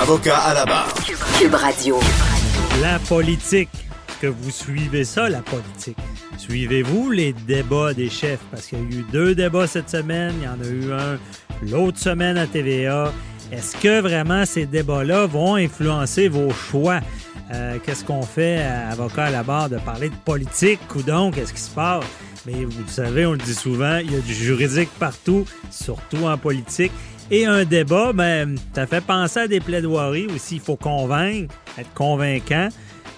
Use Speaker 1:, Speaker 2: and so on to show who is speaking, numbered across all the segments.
Speaker 1: Avocat à la barre.
Speaker 2: Cube Radio.
Speaker 3: La politique. Que vous suivez ça, la politique. Suivez-vous les débats des chefs? Parce qu'il y a eu deux débats cette semaine. Il y en a eu un l'autre semaine à TVA. Est-ce que vraiment ces débats-là vont influencer vos choix? Euh, qu'est-ce qu'on fait, avocat à la barre, de parler de politique ou donc, qu'est-ce qui se passe? Mais vous le savez, on le dit souvent, il y a du juridique partout, surtout en politique. Et un débat, ben, ça fait penser à des plaidoiries aussi. Il faut convaincre, être convaincant.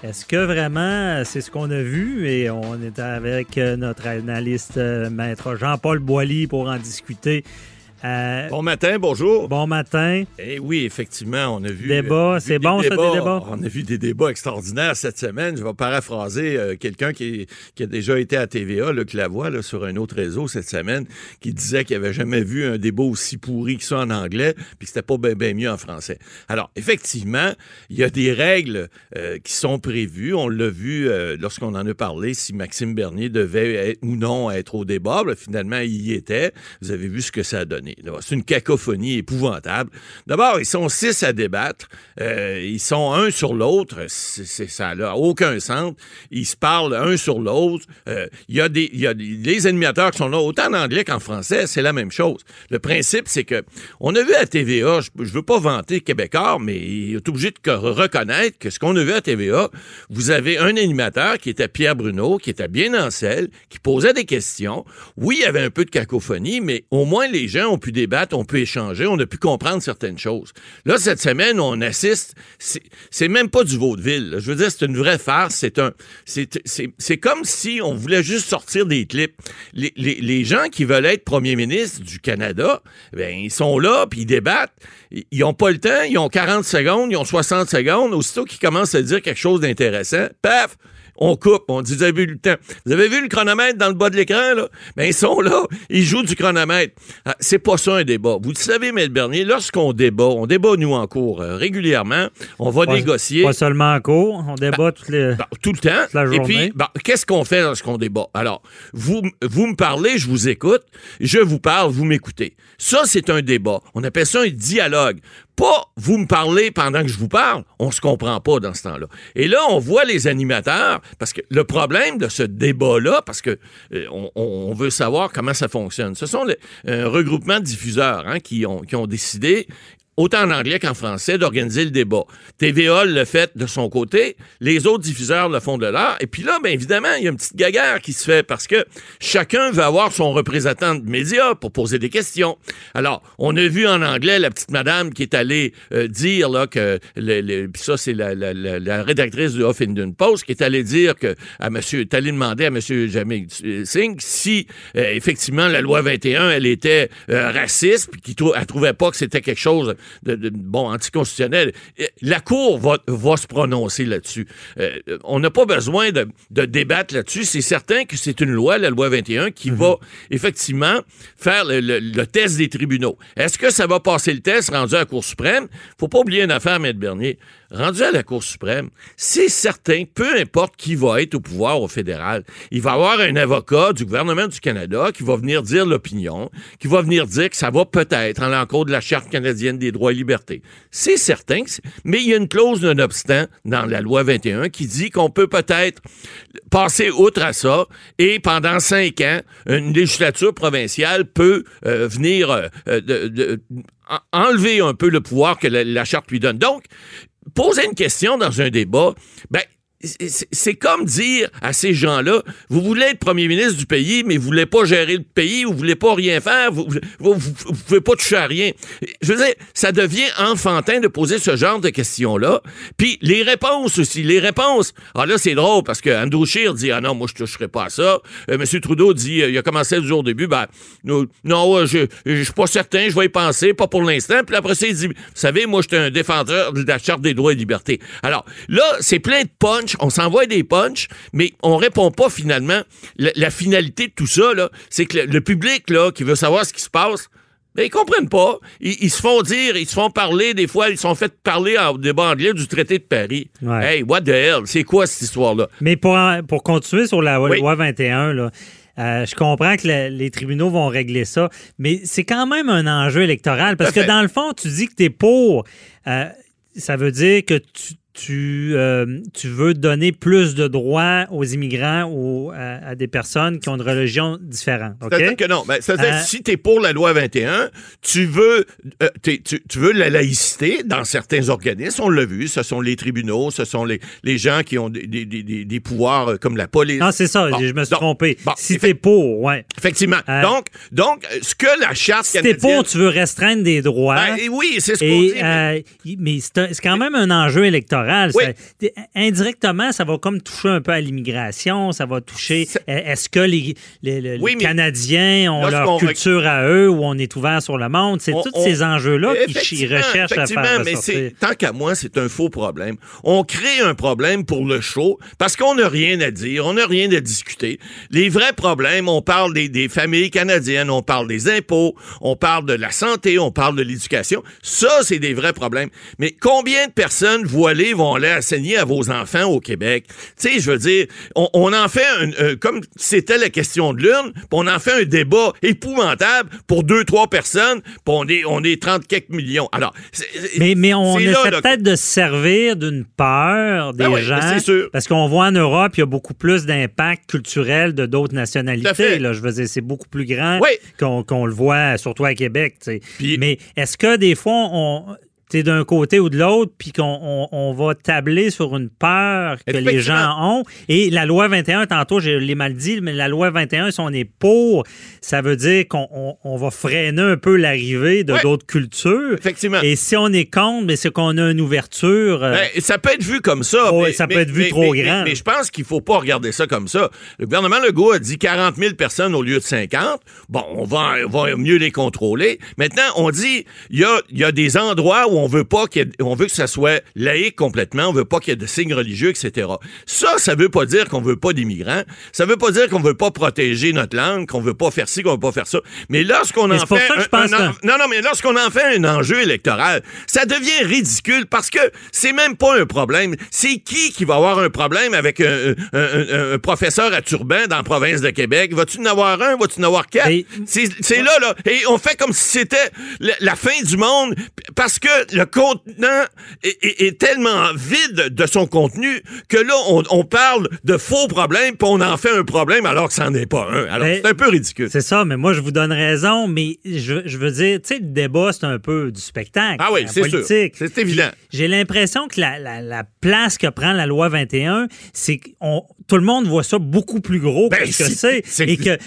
Speaker 3: Est-ce que vraiment c'est ce qu'on a vu? Et on est avec euh, notre analyste euh, maître Jean-Paul Boilly pour en discuter.
Speaker 4: Euh, bon matin, bonjour.
Speaker 3: Bon matin.
Speaker 4: Eh oui, effectivement, on a vu.
Speaker 3: Débat, c'est bon, ça, des débats?
Speaker 4: On a vu des débats extraordinaires cette semaine. Je vais paraphraser euh, quelqu'un qui, a déjà été à TVA, Luc Lavoie, là, sur un autre réseau cette semaine, qui disait qu'il n'avait jamais vu un débat aussi pourri que ça en anglais, puis que c'était pas bien mieux en français. Alors, effectivement, il y a des règles euh, qui sont prévues. On l'a vu lorsqu'on en a parlé, si Maxime Bernier devait être, ou non être au débat. finalement, il y était. Vous avez vu ce que ça a donné. C'est une cacophonie épouvantable. D'abord, ils sont six à débattre. Euh, ils sont un sur l'autre. Ça n'a aucun sens. Ils se parlent un sur l'autre. Euh, il y a des, y a les animateurs qui sont là, autant en anglais qu'en français, c'est la même chose. Le principe, c'est que on a vu à TVA, je, ne veux pas vanter Québécois, mais il est obligé de reconnaître que ce qu'on a vu à TVA, vous avez un animateur qui était Pierre Bruno, qui était bien en selle, qui posait des questions. Oui, il y avait un peu de cacophonie, mais au moins les gens ont pu débattre, on peut échanger, on a pu comprendre certaines choses. Là, cette semaine, on assiste, c'est même pas du vaudeville. Je veux dire, c'est une vraie farce. C'est comme si on voulait juste sortir des clips. Les, gens qui veulent être premier ministre du Canada, ben, ils sont là, puis ils débattent. Ils ont pas le temps, ils ont 40 secondes, ils ont 60 secondes. Aussitôt qu'ils commencent à dire quelque chose d'intéressant, paf, on coupe, on dit, vous avez vu le temps. Vous avez vu le chronomètre dans le bas de l'écran, là? Ben, ils sont là, ils jouent du chronomètre. Ah, c'est pas ça un débat. Vous le savez, M. Bernier, lorsqu'on débat, on débat, nous, en cours, euh, régulièrement, on va négocier.
Speaker 3: Pas seulement en cours, on débat tout, les,
Speaker 4: ben, tout le temps. Et puis, ben, qu'est-ce qu'on fait lorsqu'on débat? Alors, vous, vous me parlez, je vous écoute, je vous parle, vous m'écoutez. Ça, c'est un débat. On appelle ça un dialogue. Pas vous me parlez pendant que je vous parle. On se comprend pas dans ce temps-là. Et là, on voit les animateurs, parce que le problème de ce débat-là, parce que euh, on, veut savoir comment ça fonctionne, ce sont les, un regroupement de diffuseurs hein, qui ont décidé autant en anglais qu'en français, d'organiser le débat. TVA le fait de son côté, les autres diffuseurs le font de leur. Et puis là, bien évidemment, il y a une petite gaguerre qui se fait parce que chacun veut avoir son représentant de médias pour poser des questions. Alors, on a vu en anglais la petite madame qui est allée euh, dire là que le, ça c'est la, la, la, rédactrice du Huffington Post qui est allée dire que à monsieur est allée demander à monsieur Jamil Singh si euh, effectivement la loi 21 elle était euh, raciste puis qu'elle trouvait pas que c'était quelque chose de, bon, anticonstitutionnel. La Cour va, va se prononcer là-dessus. Euh, on n'a pas besoin de, de débattre là-dessus. C'est certain que c'est une loi, la loi 21, qui mhm. va effectivement faire le, le, test des tribunaux. Est-ce que ça va passer le test rendu à la Cour suprême? Faut pas oublier une affaire, M. Bernier rendu à la Cour suprême, c'est certain, peu importe qui va être au pouvoir au fédéral, il va y avoir un avocat du gouvernement du Canada qui va venir dire l'opinion, qui va venir dire que ça va peut-être en l'encontre de la Charte canadienne des droits et libertés. C'est certain, mais il y a une clause d'un obstant dans la loi 21 qui dit qu'on peut peut-être passer outre à ça et pendant cinq ans, une législature provinciale peut euh, venir euh, de, enlever un peu le pouvoir que la, la charte lui donne. Donc, poser une question dans un débat, ben, c'est comme dire à ces gens-là, vous voulez être premier ministre du pays, mais vous voulez pas gérer le pays, vous voulez pas rien faire, vous, vous, pouvez pas toucher à rien. Je veux dire, ça devient enfantin de poser ce genre de questions-là. Puis les réponses aussi, les réponses. Ah là, c'est drôle parce que Andrew Scheer dit, ah non, moi, je toucherai pas à ça. Euh, M. Trudeau dit, euh, il a commencé le jour au début, ben, non, non je, je suis pas certain, je vais y penser, pas pour l'instant. Puis après ça, il dit, vous savez, moi, je suis un défenseur de la Charte des droits et libertés. Alors, là, c'est plein de punch, on s'envoie des punch, mais on répond pas finalement. La, finalité de tout ça, c'est que le, public là, qui veut savoir ce qui se passe, mais ils comprennent pas. Ils, se font dire, ils se font parler, des fois, ils sont fait parler en débat anglais du traité de Paris. Hey, what the hell? C'est quoi cette histoire-là?
Speaker 3: Mais pour, pour continuer sur la loi 21, là, euh, je comprends que les tribunaux vont régler ça, mais c'est quand même un enjeu électoral parce que dans le fond, tu dis que tu es pour. Euh, ça veut dire que tu tu, euh, tu veux donner plus de droits aux immigrants ou à, des personnes qui ont une religion différente.
Speaker 4: C'est-à-dire que non. Ben, c'est-à-dire euh, si tu es pour la loi 21, tu veux, euh, tu, tu, veux la laïcité dans certains organismes. On l'a vu. Ce sont les tribunaux, ce sont les, les gens qui ont des, des, des, des pouvoirs comme la police.
Speaker 3: Non, c'est ça. je me suis trompé. si tu es pour, ouais.
Speaker 4: Effectivement. donc, donc, ce que la charte
Speaker 3: si canadienne... Si t'es pour, tu veux restreindre des droits.
Speaker 4: Ben, oui, c'est ce qu'on dit.
Speaker 3: Mais, mais c'est quand même un enjeu électoral indirectement, ça va comme toucher un peu à l'immigration, ça va toucher. Est-ce que les, Canadiens ont leur culture à eux ou on est ouvert sur le monde? C'est tous ces enjeux-là qui recherchent à faire
Speaker 4: mais tant qu'à moi, c'est un faux problème. On crée un problème pour le show parce qu'on n'a rien à dire, on n'a rien à discuter. Les vrais problèmes, on parle des, des familles canadiennes, on parle des impôts, on parle de la santé, on parle de l'éducation. Ça, c'est des vrais problèmes. Mais combien de personnes voilées vont aller enseigner à vos enfants au Québec. Tu sais, je veux dire, on, en fait un, euh, comme c'était la question de l'urne, on en fait un débat épouvantable pour deux, trois personnes, puis on est, on est 30 quelques millions. Alors,
Speaker 3: mais, mais on essaie peut-être de se servir d'une peur des ben gens. Sûr. Parce qu'on voit en Europe, il y a beaucoup plus d'impact culturel de d'autres nationalités. Là, je veux dire, c'est beaucoup plus grand qu'on le voit, surtout à Québec. mais est-ce que des fois, on, d'un côté ou de l'autre, puis qu'on on, va tabler sur une peur que les gens ont. Et la loi 21, tantôt, je l'ai mal dit, mais la loi 21, si on est pour, ça veut dire qu'on on, va freiner un peu l'arrivée de d'autres cultures.
Speaker 4: Effectivement.
Speaker 3: Et si on est contre, mais c'est qu'on a une ouverture. Euh,
Speaker 4: ben, ça peut être vu comme ça.
Speaker 3: mais, ça peut être vu trop grand.
Speaker 4: Mais, je pense qu'il faut pas regarder ça comme ça. Le gouvernement Legault a dit 40 000 personnes au lieu de 50. Bon, on va, on va mieux les contrôler. Maintenant, on dit, il y a, y a des endroits où on veut pas qu'il on veut que ça soit laïque complètement, on veut pas qu'il y ait de signes religieux, etc. Ça, ça veut pas dire qu'on veut pas d'immigrants. Ça veut pas dire qu'on veut pas protéger notre langue, qu'on veut pas faire ci, qu'on veut pas faire ça. Mais lorsqu'on en fait un, non, non, mais lorsqu'on en fait un enjeu électoral, ça devient ridicule parce que c'est même pas un problème. C'est qui qui va avoir un problème avec un, professeur à turban dans la province de Québec? Vas-tu en avoir un? Vas-tu en avoir quatre? C'est là, là. Et on fait comme si c'était la, fin du monde parce que le contenant est, tellement vide de son contenu que là, on, parle de faux problèmes, puis on en fait un problème alors que ça n'en est pas un. Alors, c'est un peu ridicule.
Speaker 3: C'est ça, mais moi, je vous donne raison, mais je, veux dire, tu sais, le débat, c'est un peu du spectacle.
Speaker 4: Ah oui, c'est sûr. C'est évident.
Speaker 3: J'ai l'impression que la, place que prend la loi 21, c'est que tout le monde voit ça beaucoup plus gros que ben, ce que c'est. Et que,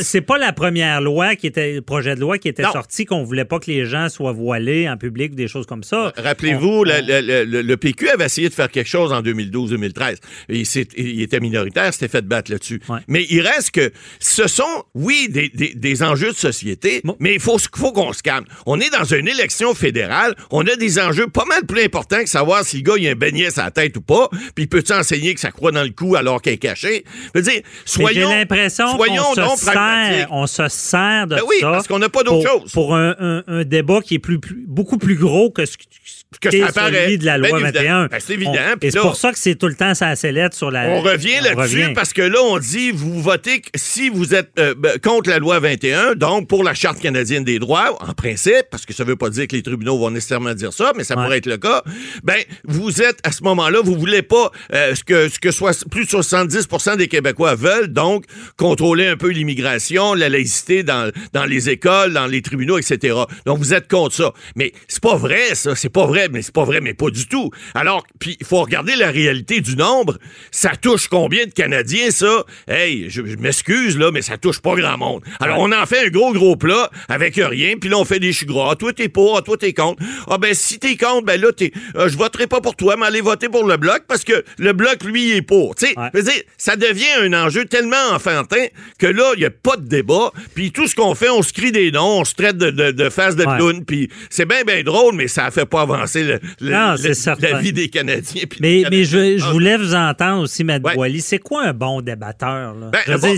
Speaker 3: c'est pas, la première loi qui était, le projet de loi qui était sorti qu'on voulait pas que les gens soient voilés en public des choses comme ça.
Speaker 4: Rappelez-vous, le, PQ avait essayé de faire quelque chose en 2012-2013. Il, il, était minoritaire, s'était fait battre là-dessus. Mais il reste que ce sont, oui, des, enjeux de société, mais il faut, faut qu'on se calme. On est dans une élection fédérale, on a des enjeux pas mal plus importants que savoir si le gars il a un beignet à la tête ou pas, puis peut-il enseigner que ça croit dans le cou alors qu'il est caché. Je veux dire, soyons,
Speaker 3: J'ai l'impression qu'on se sert, on se sert de
Speaker 4: ben oui, parce qu'on n'a pas d'autre chose.
Speaker 3: Pour un, débat qui est plus, beaucoup plus gros que ce que ça celui de la loi 21.
Speaker 4: Ben, c'est évident.
Speaker 3: et c'est pour ça que c'est tout le temps ça sellette sur la.
Speaker 4: On revient là-dessus parce que là, on dit vous votez si vous êtes euh, ben, contre la loi 21, donc pour la Charte canadienne des droits, en principe, parce que ça ne veut pas dire que les tribunaux vont nécessairement dire ça, mais ça pourrait être le cas, ben vous êtes à ce moment-là, vous voulez pas euh, ce que ce que soit plus de 70% des Québécois veulent, donc contrôler un peu l'immigration, la laïcité dans, les écoles, dans les tribunaux, etc. Donc vous êtes contre ça. Mais c'est pas vrai, ça. C'est pas vrai, mais c'est pas vrai, mais pas du tout. Alors, puis il faut regarder la réalité du nombre. Ça touche combien de Canadiens, ça? Hey, je, m'excuse, là, mais ça touche pas grand monde. Alors, on en fait un gros, gros plat avec rien, puis là, on fait des choux gras. Ah, toi, t'es pour, ah, toi, t'es contre. Ah, ben, si t'es contre, ben là, t'es, euh, je voterai pas pour toi, mais allez voter pour le Bloc, parce que le Bloc, lui, est pour. Tu sais, ça devient un enjeu tellement enfantin que là, il y a pas de débat, puis tout ce qu'on fait, on se crie des noms, on se traite de, de, de face de clown, puis c'est bien, bien drôle, mais ça fait pas avancer le, la vie des Canadiens.
Speaker 3: Mais, mais je, je, voulais vous entendre aussi, Matt ouais. C'est quoi un bon débatteur? Là?
Speaker 4: Ben, un, bon,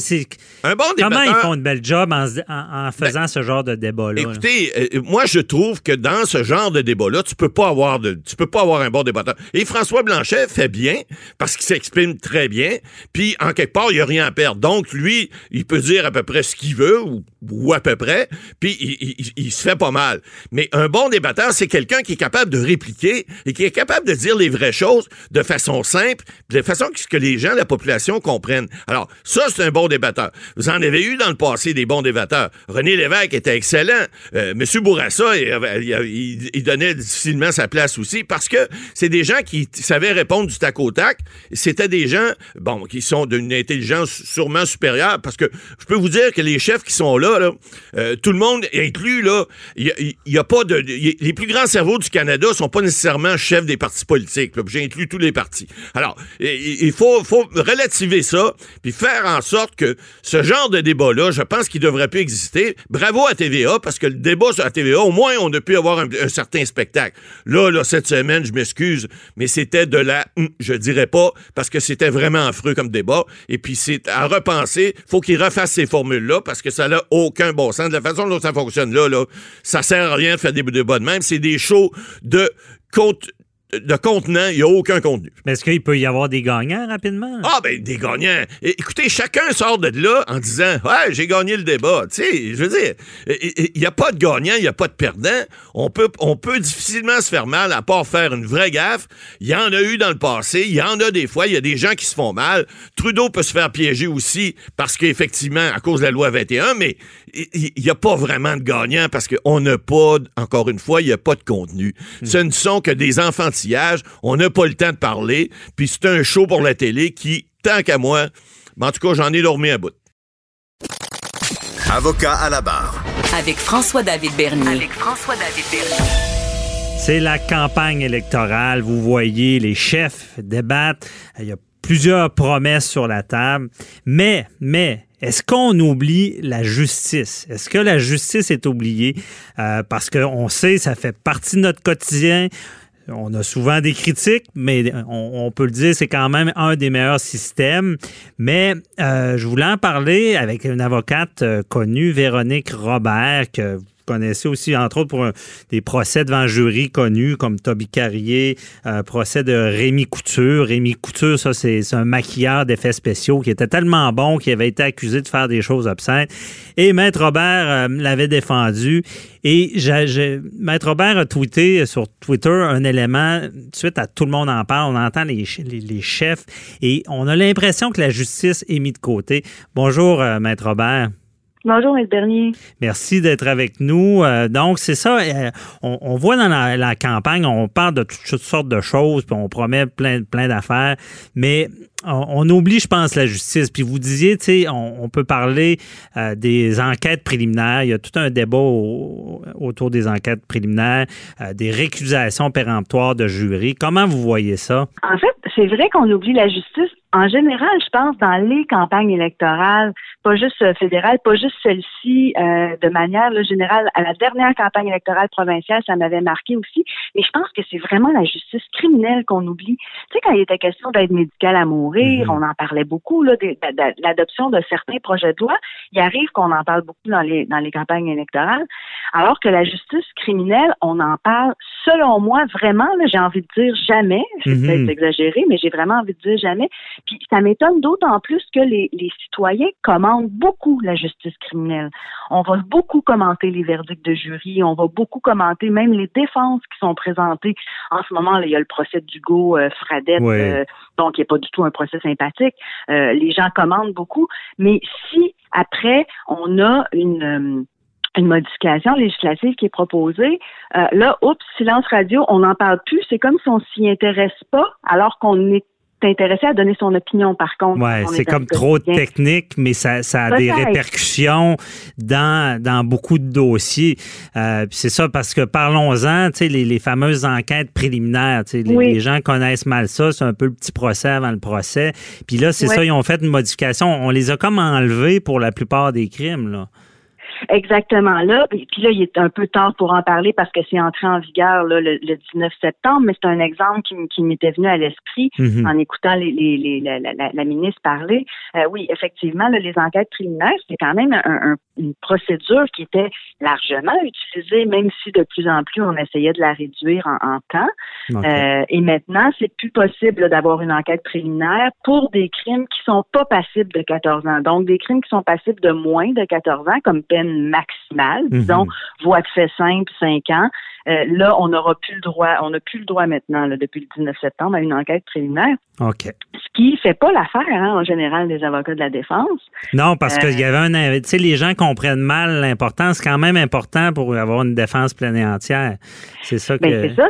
Speaker 4: un, bon, débatteur...
Speaker 3: Comment ils font une belle job en, en, faisant ben, ce genre de débat-là?
Speaker 4: Écoutez, euh, moi, je trouve que dans ce genre de débat-là, tu peux pas avoir de, tu peux pas avoir un bon débatteur. Et François Blanchet fait bien parce qu'il s'exprime très bien. Puis, en quelque part, il n'y a rien à perdre. Donc, lui, il peut dire à peu près ce qu'il veut ou, à peu près. Puis, il, se fait pas mal. Mais un bon débatteur, c'est quelqu'un qui est capable de répliquer et qui est capable de dire les vraies choses de façon simple, de façon que les gens, la population comprennent. Alors, ça, c'est un bon débatteur. Vous en avez eu dans le passé des bons débatteurs. René Lévesque était excellent. Euh, Monsieur Bourassa, il, il, donnait difficilement sa place aussi parce que c'est des gens qui savaient répondre du tac au tac. C'était des gens, bon, qui sont d'une intelligence sûrement supérieure parce que je peux vous dire que les chefs qui sont là, euh, tout le monde inclus, là, il y, a pas de... les plus grands cerveaux du Canada sont pas nécessairement chefs des partis politiques. J'ai inclus tous les partis. Alors, il faut, faut relativer ça puis faire en sorte que ce genre de débat-là, je pense qu'il devrait plus exister. Bravo à TVA parce que le débat à TVA, au moins, on a pu avoir un, certain spectacle. Là, là, cette semaine, je m'excuse, mais c'était de la, hum, je dirais pas, parce que c'était vraiment affreux comme débat. Et puis, c'est à repenser. Faut qu'il refasse ces formules-là parce que ça n'a aucun bon sens. De la façon dont ça fonctionne là, là, ça sert à rien de faire des débats de même. C'est des shows de compte de contenant, il n'y a aucun contenu.
Speaker 3: Mais est-ce qu'il peut y avoir des gagnants rapidement?
Speaker 4: Ah, ben, des gagnants. écoutez, chacun sort de là en disant Ouais, j'ai gagné le débat. Tu sais, je veux dire, il n'y a pas de gagnant, il n'y a pas de perdant. On peut, on peut difficilement se faire mal à part faire une vraie gaffe. Il y en a eu dans le passé, il y en a des fois, il y a des gens qui se font mal. Trudeau peut se faire piéger aussi parce qu'effectivement, à cause de la loi 21, mais il n'y a pas vraiment de gagnant parce qu'on n'a pas, encore une fois, il n'y a pas de contenu. Hmm. Ce ne sont que des enfantillages. On n'a pas le temps de parler. Puis c'est un show pour la télé qui, tant qu'à moi, en tout cas, j'en ai dormi à bout.
Speaker 1: Avocat à la barre.
Speaker 2: Avec François-David Bernier. Avec François-David Bernier.
Speaker 3: C'est la campagne électorale. Vous voyez les chefs débattent. Il y a plusieurs promesses sur la table. Mais, mais, est-ce qu'on oublie la justice? Est-ce que la justice est oubliée? Euh, parce qu'on sait, ça fait partie de notre quotidien. On a souvent des critiques, mais on, peut le dire, c'est quand même un des meilleurs systèmes. Mais euh, je voulais en parler avec une avocate euh, connue, Véronique Robert, que connaissez aussi, entre autres, pour des procès devant jury connus comme Toby Carrier, euh, procès de Rémi Couture. Rémi Couture, ça, c'est un maquilleur d'effets spéciaux qui était tellement bon qu'il avait été accusé de faire des choses obscènes. Et Maître Robert euh, l'avait défendu. Et Maître Robert a tweeté sur Twitter un élément, suite à tout le monde en parle, on entend les, chefs et on a l'impression que la justice est mise de côté. Bonjour, euh, Maître Robert.
Speaker 5: Bonjour, M. Bernier.
Speaker 3: Merci d'être avec nous. Euh, donc, c'est ça. Euh, on, voit dans la, campagne, on parle de toutes, sortes de choses, puis on promet plein, plein d'affaires, mais on, oublie, je pense, la justice. Puis vous disiez, tu sais, on, peut parler euh, des enquêtes préliminaires. Il y a tout un débat autour des enquêtes préliminaires, des récusations péremptoires de jury. Comment vous voyez ça?
Speaker 5: En fait, c'est vrai qu'on oublie la justice en général, je pense, dans les campagnes électorales, pas juste euh, fédérales, pas juste celle-ci, euh, de manière générale, à la dernière campagne électorale provinciale, ça m'avait marqué aussi. Mais je pense que c'est vraiment la justice criminelle qu'on oublie. Tu sais, quand il était question d'aide médicale à mourir, mm-hmm. on en parlait beaucoup, là, de, l'adoption de certains projets de loi. Il arrive qu'on en parle beaucoup dans les, dans les campagnes électorales. Alors que la justice criminelle, on en parle, selon moi, vraiment, j'ai envie de dire jamais. C'est peut-être exagéré, mais j'ai vraiment envie de dire jamais puis ça m'étonne d'autant plus que les, citoyens commandent beaucoup la justice criminelle. On va beaucoup commenter les verdicts de jury, on va beaucoup commenter même les défenses qui sont présentées. En ce moment, il y a le procès d'Hugo euh, Fradette, euh, donc il n'est pas du tout un procès sympathique. Euh, les gens commandent beaucoup, mais si après on a une une modification législative qui est proposée. Euh, là, oups, silence radio, on n'en parle plus. C'est comme si on s'y intéresse pas, alors qu'on est intéressé à donner son opinion, par contre.
Speaker 3: Ouais, c'est comme trop technique, mais ça, ça a des répercussions dans, dans beaucoup de dossiers. Euh, c'est ça, parce que parlons-en, tu sais, les, les, fameuses enquêtes préliminaires, tu sais, les, gens connaissent mal ça, c'est un peu le petit procès avant le procès. Puis là, c'est ça, ils ont fait une modification. On les a comme enlevés pour la plupart des crimes, là.
Speaker 5: Exactement là. Puis là, il est un peu tard pour en parler parce que c'est entré en vigueur là, le, 19 septembre, mais c'est un exemple qui, qui m'était venu à l'esprit
Speaker 3: mhm.
Speaker 5: en écoutant les, les, la, la, la, ministre parler. Euh, oui, effectivement, là, les enquêtes préliminaires, c'est quand même un, une procédure qui était largement utilisée, même si de plus en plus on essayait de la réduire en, temps. Euh, et maintenant, c'est plus possible d'avoir une enquête préliminaire pour des crimes qui sont pas passibles de 14 ans. Donc, des crimes qui sont passibles de moins de 14 ans, comme peine maximale, mhm. disons, voie de fait simple, 5 ans. Euh, là, on n'aura plus le droit, on n'a plus le droit maintenant, depuis le 19 septembre, à une enquête préliminaire.
Speaker 3: OK.
Speaker 5: Ce qui fait pas l'affaire, hein, en général, des avocats de la défense.
Speaker 3: Non, parce qu'il y avait un. Tu sais, les gens comprennent mal l'importance. C'est quand même important pour avoir une défense pleine et entière. C'est ça
Speaker 5: ben,
Speaker 3: que.
Speaker 5: c'est ça,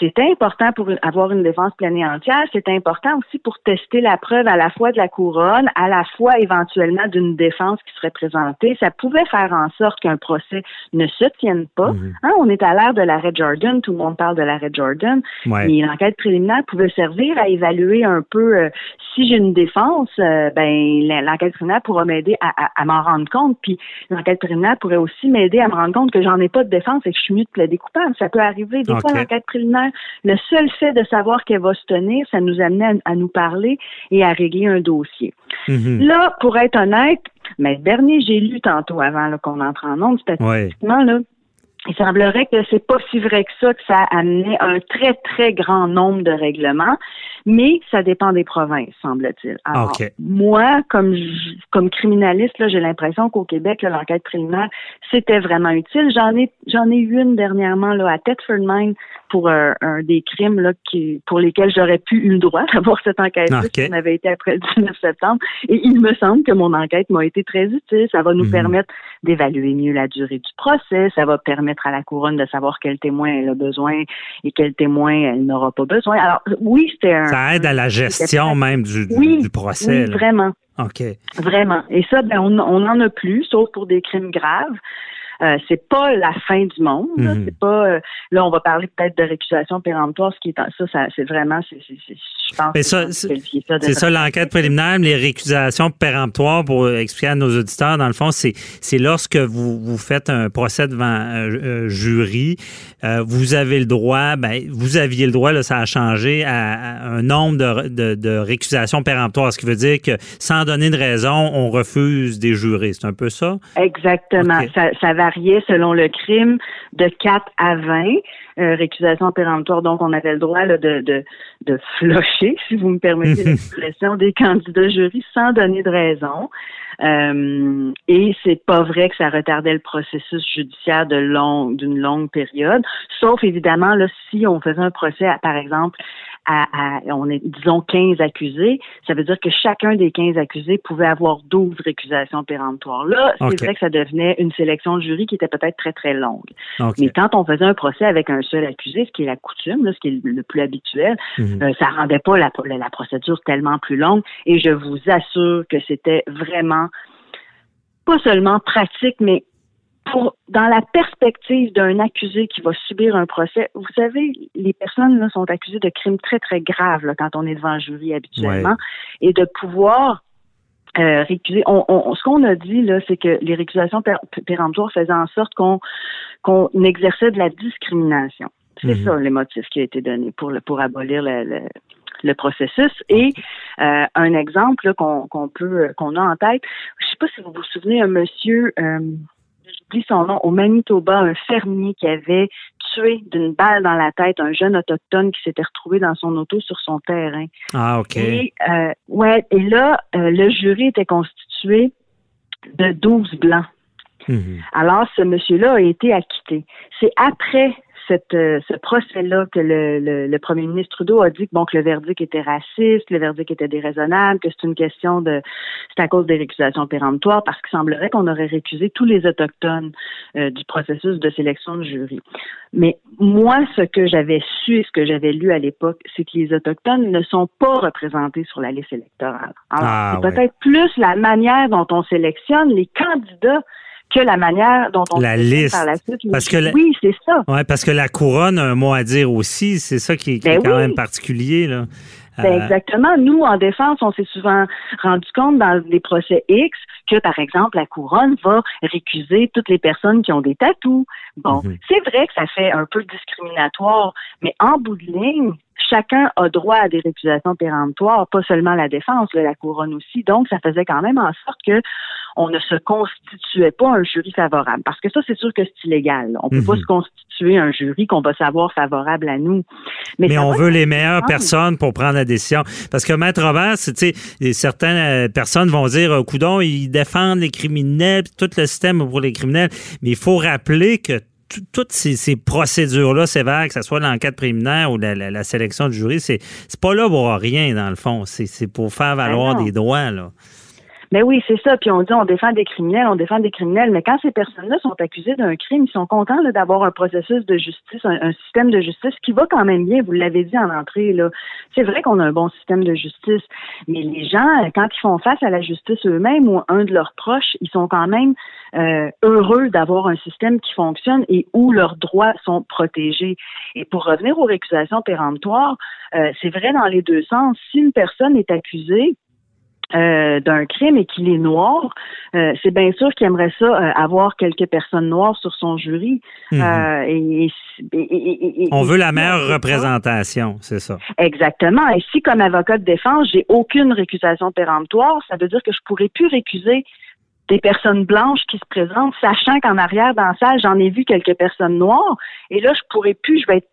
Speaker 5: c'était important pour avoir une défense pleine et entière. C'était important aussi pour tester la preuve à la fois de la couronne, à la fois éventuellement d'une défense qui serait présentée. Ça pouvait faire en sorte qu'un procès ne se tienne pas. Mhm. Hein, on est à l'ère de l'arrêt Jordan, tout le monde parle de l'arrêt Jordan, mais l'enquête préliminaire pouvait servir à évaluer un peu euh, si j'ai une défense, euh, ben l'enquête préliminaire pourra m'aider à, m'en rendre compte, puis l'enquête préliminaire pourrait aussi m'aider à me rendre compte que j'en ai pas de défense et que je suis mieux de plaider coupable. Ça peut arriver. Des fois, l'enquête préliminaire, le seul fait de savoir qu'elle va se tenir, ça nous amenait à, nous parler et à régler un dossier.
Speaker 3: Mm-hmm.
Speaker 5: Là, pour être honnête, mais dernier, j'ai lu tantôt avant qu'on entre en nombre, statistiquement, là, il semblerait que c'est pas si vrai que ça que ça a amené un très, très grand nombre de règlements, mais ça dépend des provinces, semble-t-il. Alors, moi, comme comme criminaliste, là, j'ai l'impression qu'au Québec, l'enquête préliminaire, c'était vraiment utile. J'en ai j'en ai eu une dernièrement là, à Thetford Mine pour un, des crimes là, qui, pour lesquels j'aurais pu eu le droit d'avoir cette enquête okay. qui avait été après le 19 septembre. Et il me semble que mon enquête m'a été très utile. Ça va nous mhm. permettre d'évaluer mieux la durée du procès. Ça va permettre à la couronne de savoir quel témoin elle a besoin et quel témoin elle n'aura pas besoin. Alors, oui, c'était un.
Speaker 3: Ça aide à la gestion même du, du, procès.
Speaker 5: Oui, vraiment.
Speaker 3: OK.
Speaker 5: Vraiment. Et ça, ben, on n'en a plus, sauf pour des crimes graves. Euh, c'est pas la fin du monde.
Speaker 3: Mhm.
Speaker 5: C'est pas. Euh, là, on va parler peut-être de récusation péremptoire, ce qui est ça, ça c'est vraiment, c'est, je pense.
Speaker 3: Mais ça, c'est ça l'enquête préliminaire, les récusations péremptoires pour expliquer à nos auditeurs. Dans le fond, c'est c'est lorsque vous vous faites un procès devant un euh, jury, vous avez le droit. Ben, vous aviez le droit, là, ça a changé à, un nombre de, de, de, récusations péremptoires, ce qui veut dire que sans donner de raison, on refuse des jurés. C'est un peu ça?
Speaker 5: Exactement. Ça, ça va selon le crime de 4 à 20 euh, récusation péremptoire. Donc, on avait le droit de, de, de flocher, si vous me permettez l'expression, des candidats jury sans donner de raison. Euh, et c'est pas vrai que ça retardait le processus judiciaire de long, d'une longue période, sauf évidemment là si on faisait un procès, par exemple, à, on est, disons, 15 accusés, ça veut dire que chacun des 15 accusés pouvait avoir 12 récusations péremptoires. Là, c'est vrai que ça devenait une sélection de jury qui était peut-être très, très longue. Mais quand on faisait un procès avec un seul accusé, ce qui est la coutume, ce qui est le plus habituel,
Speaker 3: mhm.
Speaker 5: euh, ça rendait pas la, la procédure tellement plus longue. Et je vous assure que c'était vraiment pas seulement pratique, mais pour, dans la perspective d'un accusé qui va subir un procès, vous savez, les personnes là, sont accusées de crimes très, très graves là, quand on est devant un jury habituellement. Et de pouvoir euh, récuser. On, ce qu'on a dit, là, c'est que les récusations péremptoires faisaient en sorte qu'on qu'on exerçait de la discrimination. C'est mhm. ça les motifs qui a été donné pour, pour abolir le, le, processus. Et euh, un exemple qu'on qu'on peut qu'on a en tête, je sais pas si vous vous souvenez, un monsieur euh, j'oublie son nom, au Manitoba, un fermier qui avait tué d'une balle dans la tête un jeune autochtone qui s'était retrouvé dans son auto sur son terrain.
Speaker 3: Ah, OK.
Speaker 5: Et, euh, ouais, et là, euh, le jury était constitué de 12 blancs.
Speaker 3: Mhm.
Speaker 5: Alors, ce monsieur-là a été acquitté. C'est après cette, euh, ce procès-là que le, le, premier ministre Trudeau a dit que bon que le verdict était raciste, le verdict était déraisonnable, que c'est une question de c'est à cause des récusations péremptoires, parce qu'il semblerait qu'on aurait récusé tous les autochtones euh, du processus de sélection de jury. Mais moi, ce que j'avais su et ce que j'avais lu à l'époque, c'est que les autochtones ne sont pas représentés sur la liste électorale. Alors, ah, c'est peut-être plus la manière dont on sélectionne les candidats que la manière dont on
Speaker 3: la liste. par la suite.
Speaker 5: Parce que oui, c'est ça.
Speaker 3: Ouais, parce que la couronne a un mot à dire aussi. C'est ça qui est, ben quand même particulier. Là.
Speaker 5: Ben euh, exactement. Nous, en défense, on s'est souvent rendu compte dans des procès X que, par exemple, la couronne va récuser toutes les personnes qui ont des tatous. Bon, mhm. c'est vrai que ça fait un peu discriminatoire, mais en bout de ligne, chacun a droit à des récusations péremptoires, pas seulement la défense, la couronne aussi. Donc, ça faisait quand même en sorte que on ne se constituait pas un jury favorable. Parce que ça, c'est sûr que c'est illégal. On ne peut pas mhm. se constituer un jury qu'on va savoir favorable à nous.
Speaker 3: Mais, on veut les meilleures personnes pour prendre la décision. Parce que Maître Robert, tu sais, certaines euh, personnes vont dire, euh, coudon, ils défendent les criminels, tout le système pour les criminels. Mais il faut rappeler que toutes ces, procédures-là sévères, que ce soit l'enquête préliminaire ou la, sélection du jury, c'est pas là pour rien, dans le fond. C'est pour faire ben valoir des droits. Là.
Speaker 5: Mais oui, c'est ça. Puis on dit on défend des criminels, on défend des criminels. Mais quand ces personnes-là sont accusées d'un crime, ils sont contents d'avoir un processus de justice, un, système de justice qui va quand même bien. Vous l'avez dit en entrée. là. C'est vrai qu'on a un bon système de justice, mais les gens, quand ils font face à la justice eux-mêmes ou un de leurs proches, ils sont quand même euh, heureux d'avoir un système qui fonctionne et où leurs droits sont protégés. Et pour revenir aux récusations péremptoires, euh, c'est vrai dans les deux sens. Si une personne est accusée, euh, d'un crime et qu'il est noir, euh, c'est bien sûr qu'il aimerait ça euh, avoir quelques personnes noires sur son jury.
Speaker 3: On veut la meilleure représentation, c'est ça.
Speaker 5: Exactement. Et si, comme avocat de défense, j'ai aucune récusation péremptoire, ça veut dire que je pourrais plus récuser des personnes blanches qui se présentent, sachant qu'en arrière dans la salle, j'en ai vu quelques personnes noires. Et là, je pourrais plus, je vais être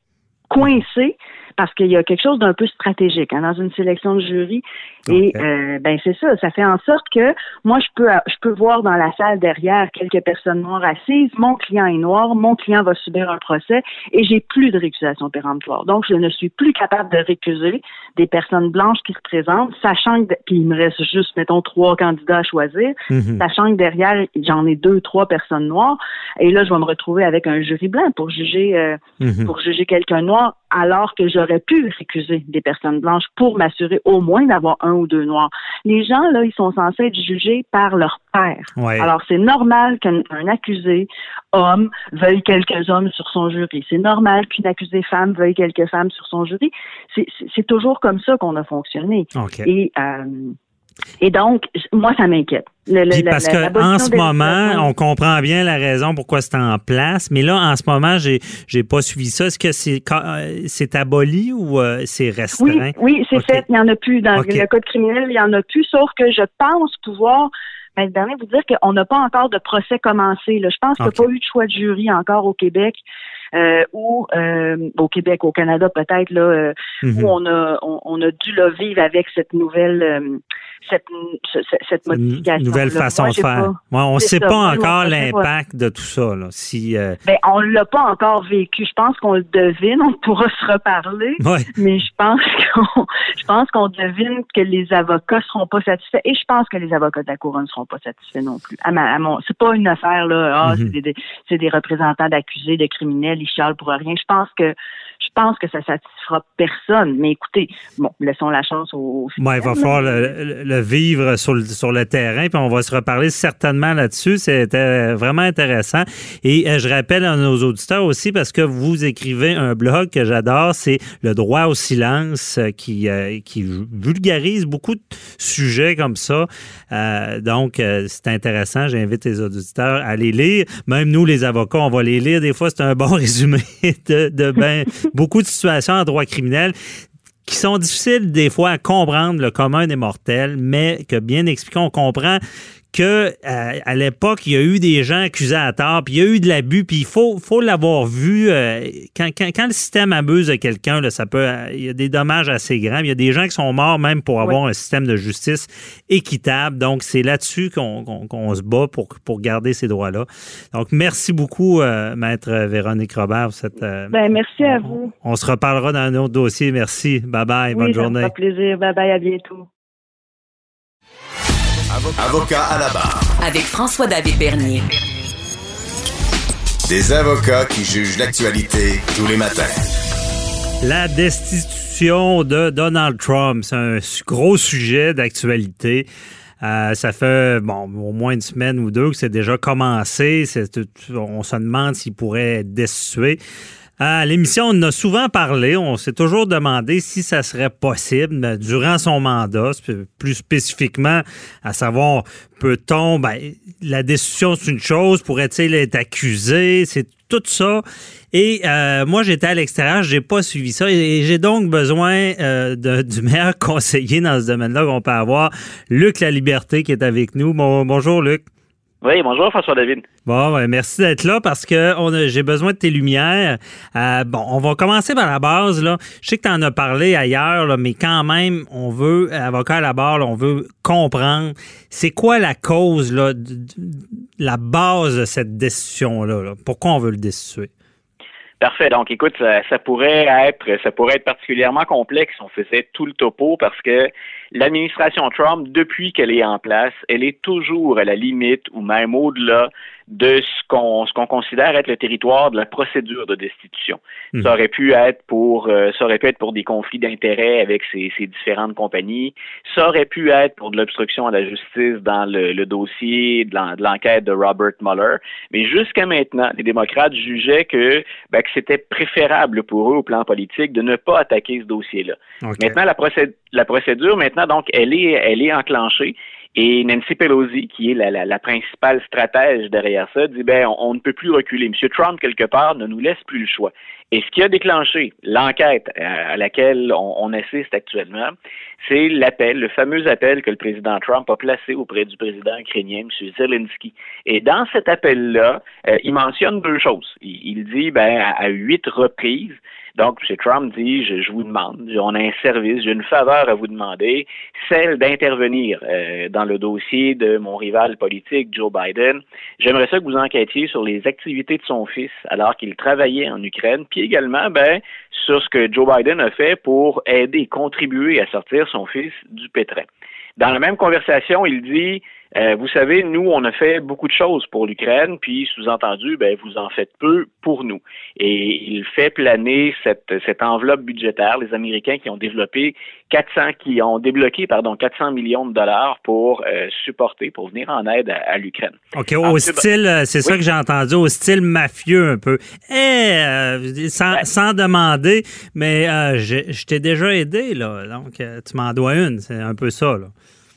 Speaker 5: coincé parce qu'il y a quelque chose d'un peu stratégique hein, dans une sélection de jury. Et euh, ben c'est ça, ça fait en sorte que moi je peux je peux voir dans la salle derrière quelques personnes noires assises, mon client est noir, mon client va subir un procès et j'ai plus de récusation péremptoire. Donc je ne suis plus capable de récuser des personnes blanches qui se présentent, sachant que puis il me reste juste mettons trois candidats à choisir, mhm. sachant que derrière j'en ai deux trois personnes noires et là je vais me retrouver avec un jury blanc pour juger euh, mhm. pour juger quelqu'un noir alors que j'aurais pu récuser des personnes blanches pour m'assurer au moins d'avoir un ou deux noirs. Les gens, là, ils sont censés être jugés par leur père. Alors, c'est normal qu'un accusé homme veuille quelques hommes sur son jury. C'est normal qu'une accusée femme veuille quelques femmes sur son jury. C'est toujours comme ça qu'on a fonctionné. Et euh, et donc, moi, ça m'inquiète.
Speaker 3: parce qu'en ce moment, on comprend bien la raison pourquoi c'est en place, mais là, en ce moment, j'ai j'ai pas suivi ça. Est-ce que c'est euh, c'est aboli ou euh, c'est restreint?
Speaker 5: Oui, oui c'est fait. Il n'y en a plus. Dans le code criminel, il n'y en a plus, sauf que je pense pouvoir mais dernier, vous dire qu'on n'a pas encore de procès commencé. Là. Je pense qu'il n'y a pas eu de choix de jury encore au Québec. Euh, ou au Québec, au Canada peut-être là, mhm. où on a on, a dû le vivre avec cette nouvelle cette, cette modification.
Speaker 3: Nouvelle façon de faire. on ne sait pas encore l'impact de tout ça. Là. Si,
Speaker 5: euh... ben, on ne l'a pas encore vécu. Je pense qu'on le devine. On pourra se reparler. Mais je pense qu'on je pense qu'on devine que les avocats seront pas satisfaits. Et je pense que les avocats de la couronne ne seront pas satisfaits non plus. À, ma, c'est pas une affaire là. Ah, c'est mhm. des, des, représentants d'accusés, de criminels. Ils chialent pour rien. Je pense que je pense que ça personne. Mais écoutez, bon, laissons la chance au.
Speaker 3: il va falloir le, vivre sur le, sur le terrain, puis on va se reparler certainement là-dessus. C'était vraiment intéressant. Et euh, je rappelle à nos auditeurs aussi, parce que vous écrivez un blog que j'adore, c'est Le droit au silence, euh, qui, euh, qui vulgarise beaucoup de sujets comme ça. donc, c'est intéressant. J'invite les auditeurs à les lire. Même nous, les avocats, on va les lire. Des fois, c'est un bon résumé de, de ben, beaucoup de situations en droit criminel qui sont difficiles des fois à comprendre le commun des mortels, mais que bien expliqué, on comprend que euh, à l'époque, il y a eu des gens accusés à tort, puis il y a eu de l'abus, puis il faut, faut l'avoir vu. Euh, quand, quand, le système abuse de quelqu'un, ça peut, il y a des dommages assez grands. Il y a des gens qui sont morts même pour avoir un système de justice équitable. Donc, c'est là-dessus qu'on se bat pour, pour garder ces droits-là. Donc, merci beaucoup, euh, Maître Véronique Robert. Cette,
Speaker 5: ben, merci à vous.
Speaker 3: On, se reparlera dans un autre dossier. Merci. Bye-bye. bonne journée.
Speaker 5: Ça plaisir. Bye-bye. À bientôt.
Speaker 1: Avocat à la barre.
Speaker 2: Avec François-David Bernier.
Speaker 1: Des avocats qui jugent l'actualité tous les matins.
Speaker 3: La destitution de Donald Trump, c'est un gros sujet d'actualité. Euh, ça fait bon au moins une semaine ou deux que c'est déjà commencé. on se demande s'il pourrait être destitué. À l'émission, on a souvent parlé, on s'est toujours demandé si ça serait possible durant son mandat, plus spécifiquement, à savoir, peut-on, ben, la décision c'est une chose, pourrait-il être accusé, c'est tout ça. Et euh, moi, j'étais à l'extérieur, j'ai pas suivi ça, et j'ai donc besoin euh, du meilleur conseiller dans ce domaine-là qu'on peut avoir, Luc La Liberté, qui est avec nous. bonjour, Luc.
Speaker 6: Oui, bonjour François David.
Speaker 3: Bon, merci d'être là parce que j'ai besoin de tes lumières. Euh, bon, on va commencer par la base. Là. Je sais que tu en as parlé ailleurs, mais quand même, on veut, avocat à la barre, on veut comprendre c'est quoi la cause, là, la base de cette décision-là. Là. Pourquoi on veut le destituer?
Speaker 6: Parfait. Donc, écoute, ça, pourrait être, ça pourrait être particulièrement complexe. On faisait tout le topo parce que l'administration Trump, depuis qu'elle est en place, elle est toujours à la limite ou même au-delà de ce qu'on ce qu'on considère être le territoire de la procédure de destitution. Hmm. Ça aurait pu être pour euh, ça aurait pu être pour des conflits d'intérêts avec ces, ces, différentes compagnies. Ça aurait pu être pour de l'obstruction à la justice dans le, le dossier de l'enquête de Robert Mueller. Mais jusqu'à maintenant, les démocrates jugeaient que, ben, que c'était préférable pour eux au plan politique de ne pas attaquer ce dossier-là. Maintenant, la, procédure, la procédure, maintenant, donc, elle est, elle est enclenchée. Et Nancy Pelosi, qui est la, principale stratège derrière ça, dit ben on, ne peut plus reculer. M. Trump, quelque part, ne nous laisse plus le choix. Et ce qui a déclenché l'enquête à, laquelle on, assiste actuellement, c'est l'appel, le fameux appel que le président Trump a placé auprès du président ukrainien, M. Zelensky. Et dans cet appel-là, euh, il mentionne deux choses. Il, dit ben à huit reprises donc, M. Trump dit, je, vous demande, on a un service, j'ai une faveur à vous demander, celle d'intervenir euh, dans le dossier de mon rival politique, Joe Biden. J'aimerais ça que vous enquêtiez sur les activités de son fils alors qu'il travaillait en Ukraine, également, ben, sur ce que Joe Biden a fait pour aider, contribuer à sortir son fils du pétrin. Dans la même conversation, il dit euh, vous savez, nous, on a fait beaucoup de choses pour l'Ukraine, puis sous-entendu, ben, vous en faites peu pour nous. Et il fait planer cette, cette enveloppe budgétaire, les Américains qui ont développé 400, qui ont débloqué, pardon, 400 millions de dollars pour euh, supporter, pour venir en aide à, l'Ukraine.
Speaker 3: OK, au style, euh, c'est ça que j'ai entendu, au style mafieux un peu. Eh, sans, sans, demander, mais je, t'ai déjà aidé, là, donc tu m'en dois une, c'est un peu ça, là.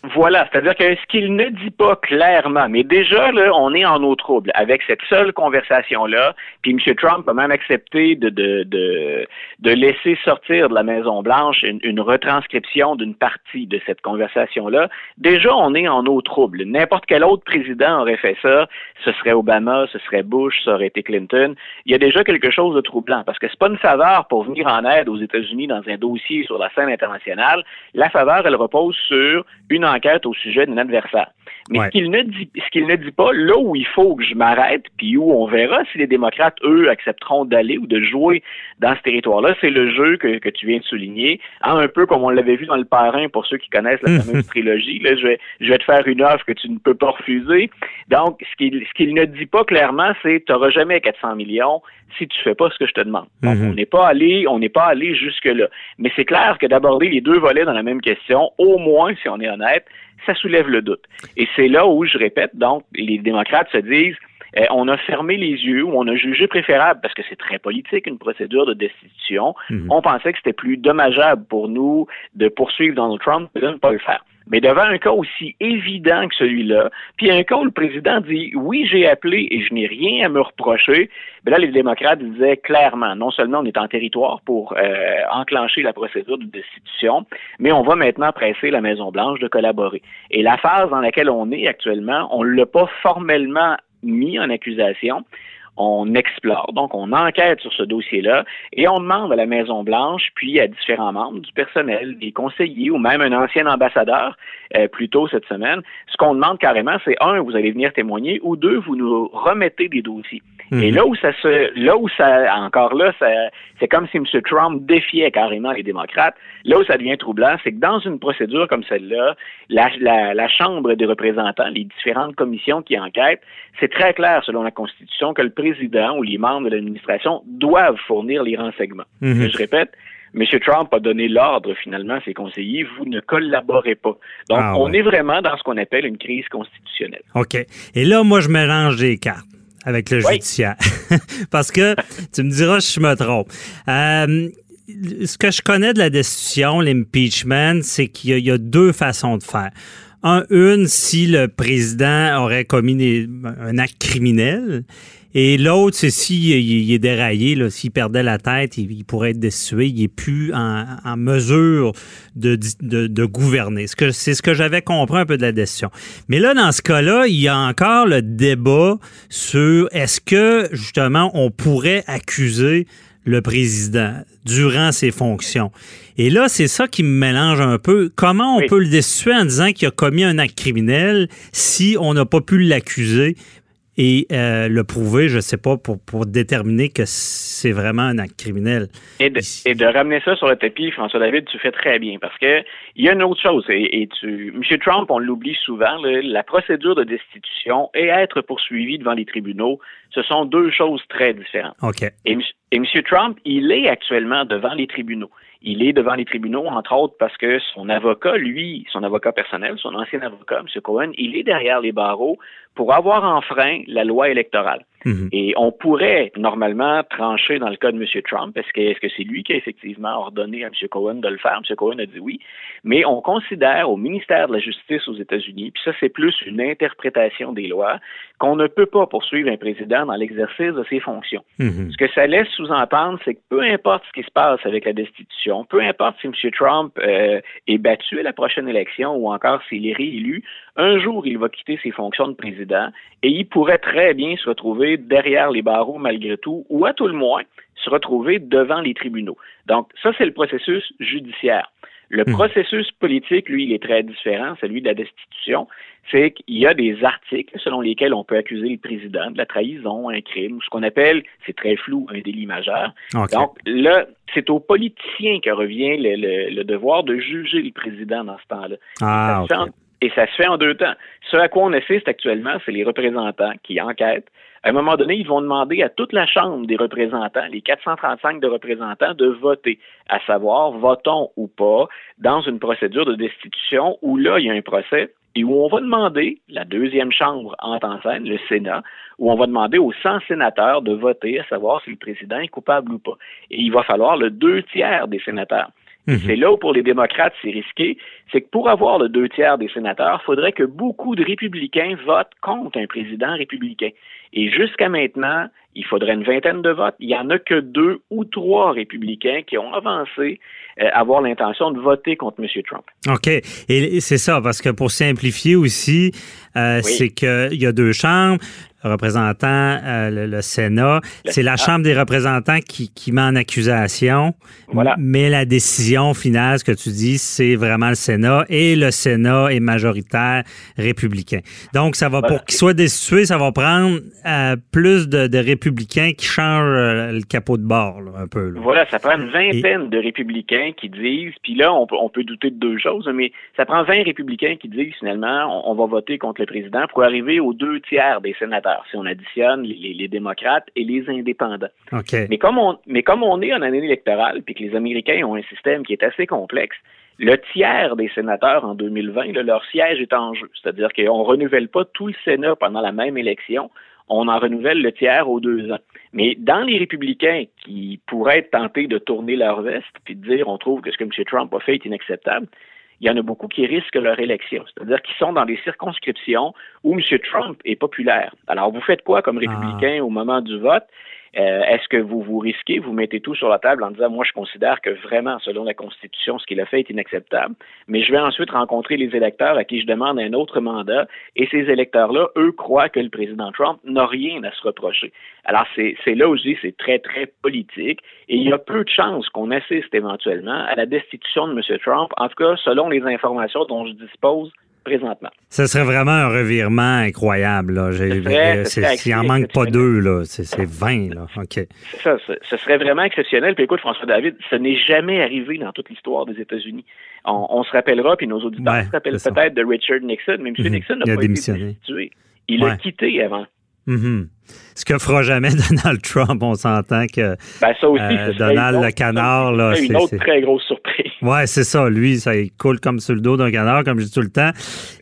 Speaker 6: Voilà, c'est-à-dire que ce qu'il ne dit pas clairement, mais déjà, là, on est en eau trouble avec cette seule conversation-là, puis M. Trump a même accepté de, de, de, de laisser sortir de la Maison-Blanche une, une, retranscription d'une partie de cette conversation-là. Déjà, on est en eau trouble. N'importe quel autre président aurait fait ça, ce serait Obama, ce serait Bush, ça aurait été Clinton. Il y a déjà quelque chose de troublant, parce que c'est pas une faveur pour venir en aide aux États-Unis dans un dossier sur la scène internationale. La faveur, elle repose sur une enquête au sujet d'un adversaire. Mais ce qu'il ne dit, ce qu'il ne dit pas, là où il faut que je m'arrête, puis où on verra si les démocrates, eux, accepteront d'aller ou de jouer dans ce territoire-là, c'est le jeu que, que tu viens de souligner, hein, un peu comme on l'avait vu dans le parrain pour ceux qui connaissent la fameuse trilogie. Là, je vais, je vais te faire une offre que tu ne peux pas refuser. Donc, ce qu'il, ce qu'il ne dit pas clairement, c'est tu n'auras jamais 400 millions si tu fais pas ce que je te demande. Donc, mhm. on n'est pas allé, on n'est pas allé jusque là. Mais c'est clair que d'aborder les deux volets dans la même question, au moins, si on est honnête, ça soulève le doute. Et c'est là où, je répète, donc, les démocrates se disent, eh, on a fermé les yeux ou on a jugé préférable, parce que c'est très politique, une procédure de destitution. Mhm. On pensait que c'était plus dommageable pour nous de poursuivre Donald Trump que de ne pas le faire. Mais devant un cas aussi évident que celui-là, puis un cas où le président dit oui, j'ai appelé et je n'ai rien à me reprocher, bien là, les démocrates disaient clairement, non seulement on est en territoire pour euh, enclencher la procédure de destitution, mais on va maintenant presser la Maison-Blanche de collaborer. Et la phase dans laquelle on est actuellement, on ne l'a pas formellement mis en accusation, on explore, donc on enquête sur ce dossier-là et on demande à la Maison-Blanche, puis à différents membres du personnel, des conseillers ou même un ancien ambassadeur, euh, plus tôt cette semaine, ce qu'on demande carrément, c'est un, vous allez venir témoigner, ou deux, vous nous remettez des dossiers. Et mhm. là où ça se, là où ça, encore là, ça, c'est comme si M. Trump défiait carrément les démocrates. Là où ça devient troublant, c'est que dans une procédure comme celle-là, la, la, la Chambre des représentants, les différentes commissions qui enquêtent, c'est très clair selon la Constitution que le président ou les membres de l'administration doivent fournir les renseignements. Mhm. Je répète, M. Trump a donné l'ordre finalement à ses conseillers, vous ne collaborez pas. Donc, ah on est vraiment dans ce qu'on appelle une crise constitutionnelle.
Speaker 3: OK. Et là, moi, je mélange des cartes avec le judiciaire. Parce que, tu me diras si je me trompe. Euh, ce que je connais de la destitution, l'impeachment, c'est qu'il y, a deux façons de faire. Un, une, si le président aurait commis un acte criminel, et l'autre, c'est s'il il est déraillé, s'il perdait la tête, il, pourrait être destitué, il n'est plus en, mesure de, de, gouverner. C'est ce que j'avais compris un peu de la décision. Mais là, dans ce cas-là, il y a encore le débat sur est-ce que, justement, on pourrait accuser le président durant ses fonctions. Et là, c'est ça qui me mélange un peu. Comment on peut le destituer en disant qu'il a commis un acte criminel si on n'a pas pu l'accuser et euh, le prouver, je ne sais pas, pour, pour déterminer que c'est vraiment un acte criminel.
Speaker 6: Et de, et de, ramener ça sur le tapis, François David, tu fais très bien, parce que il y a une autre chose, et, tu, M. Trump, on l'oublie souvent, la procédure de destitution et être poursuivi devant les tribunaux, ce sont deux choses très différentes.
Speaker 3: OK.
Speaker 6: Et, et M. Trump, il est actuellement devant les tribunaux. Il est devant les tribunaux, entre autres, parce que son avocat, lui, son avocat personnel, son ancien avocat, M. Cohen, il est derrière les barreaux pour avoir enfreint la loi électorale. Mhm. Et on pourrait normalement trancher dans le cas de M. Trump. Est-ce que est-ce que c'est lui qui a effectivement ordonné à M. Cohen de le faire? M. Cohen a dit oui. Mais on considère au ministère de la Justice aux États-Unis, puis ça c'est plus une interprétation des lois, qu'on ne peut pas poursuivre un président dans l'exercice de ses fonctions. Mhm. Ce que ça laisse sous-entendre, c'est que peu importe ce qui se passe avec la destitution, peu importe si M. Trump euh, est battu à la prochaine élection ou encore s'il est réélu, un jour il va quitter ses fonctions de président et il pourrait très bien se retrouver derrière les barreaux malgré tout, ou à tout le moins se retrouver devant les tribunaux. Donc, ça, c'est le processus judiciaire. Le hmm. processus politique, lui, il est très différent, celui de la destitution. C'est qu'il y a des articles selon lesquels on peut accuser le président de la trahison, un crime, ou ce qu'on appelle, c'est très flou, un délit majeur. Donc là, c'est aux politiciens que revient le, devoir de juger le président dans ce temps-là.
Speaker 3: Ah,
Speaker 6: et ça se fait en deux temps. Ce à quoi on assiste actuellement, c'est les représentants qui enquêtent. À un moment donné, ils vont demander à toute la Chambre des représentants, les 435 de représentants, de voter, à savoir, votons ou pas, dans une procédure de destitution où là, il y a un procès et où on va demander, la deuxième chambre en scène, le Sénat, où on va demander aux 100 sénateurs de voter à savoir si le président est coupable ou pas. Et il va falloir le deux tiers des sénateurs. Mhm. C'est là où pour les démocrates c'est risqué, c'est que pour avoir le deux tiers des sénateurs, il faudrait que beaucoup de républicains votent contre un président républicain. Et jusqu'à maintenant, il faudrait une vingtaine de votes. Il n'y en a que deux ou trois républicains qui ont avancé euh, avoir l'intention de voter contre M. Trump.
Speaker 3: OK. Et c'est ça, parce que pour simplifier aussi, euh, c'est qu'il y a deux chambres représentant euh, le, Sénat. C'est la Chambre des représentants qui, qui met en accusation.
Speaker 6: Voilà.
Speaker 3: Mais la décision finale, ce que tu dis, c'est vraiment le Sénat et le Sénat est majoritaire républicain. Donc, ça va pour qu'il soit destitué, ça va prendre plus de, républicains qui changent euh, le capot de bord, un peu.
Speaker 6: Voilà, ça prend une vingtaine de républicains qui disent, puis là, on peut, on peut douter de deux choses, mais ça prend 20 républicains qui disent finalement, on va voter contre le président pour arriver aux deux tiers des sénateurs si on additionne les, démocrates et les indépendants. Mais, comme on, mais comme on est en année électorale, puis que les Américains ont un système qui est assez complexe, le tiers des sénateurs en 2020, leur siège est en jeu. C'est-à-dire qu'on ne renouvelle pas tout le Sénat pendant la même élection, on en renouvelle le tiers aux deux ans. Mais dans les républicains qui pourraient être tentés de tourner leur veste puis de dire on trouve que ce que M. Trump a fait est inacceptable, il y en a beaucoup qui risquent leur élection, c'est-à-dire qu'ils sont dans des circonscriptions où M. Trump est populaire. Alors, vous faites quoi comme républicain au moment du vote? Euh, est-ce que vous vous risquez, vous mettez tout sur la table en disant, moi, je considère que vraiment, selon la Constitution, ce qu'il a fait est inacceptable, mais je vais ensuite rencontrer les électeurs à qui je demande un autre mandat, et ces électeurs-là, eux, croient que le président Trump n'a rien à se reprocher. Alors, c'est là dis, c'est très, très politique, et il y a peu de chances qu'on assiste éventuellement à la destitution de M. Trump, en tout cas, selon les informations dont je dispose présentement.
Speaker 3: Ce serait vraiment un revirement incroyable. Là. il n'en manque pas deux, là. C'est 20. Là. OK.
Speaker 6: Ça, ce serait vraiment exceptionnel. Puis écoute, François David, ce n'est jamais arrivé dans toute l'histoire des États-Unis. On, se rappellera, puis nos auditeurs se rappellent peut-être de Richard Nixon, mais M. Mhm. Nixon n'a pas été destitué. Il a quitté avant.
Speaker 3: Mm-hmm. Ce que fera jamais Donald Trump, on s'entend que
Speaker 6: ben, ça aussi, euh,
Speaker 3: Donald le canard, là,
Speaker 6: c'est une autre très grosse surprise.
Speaker 3: Ouais, c'est ça. Lui, ça il coule comme sur le dos d'un canard, comme je dis tout le temps.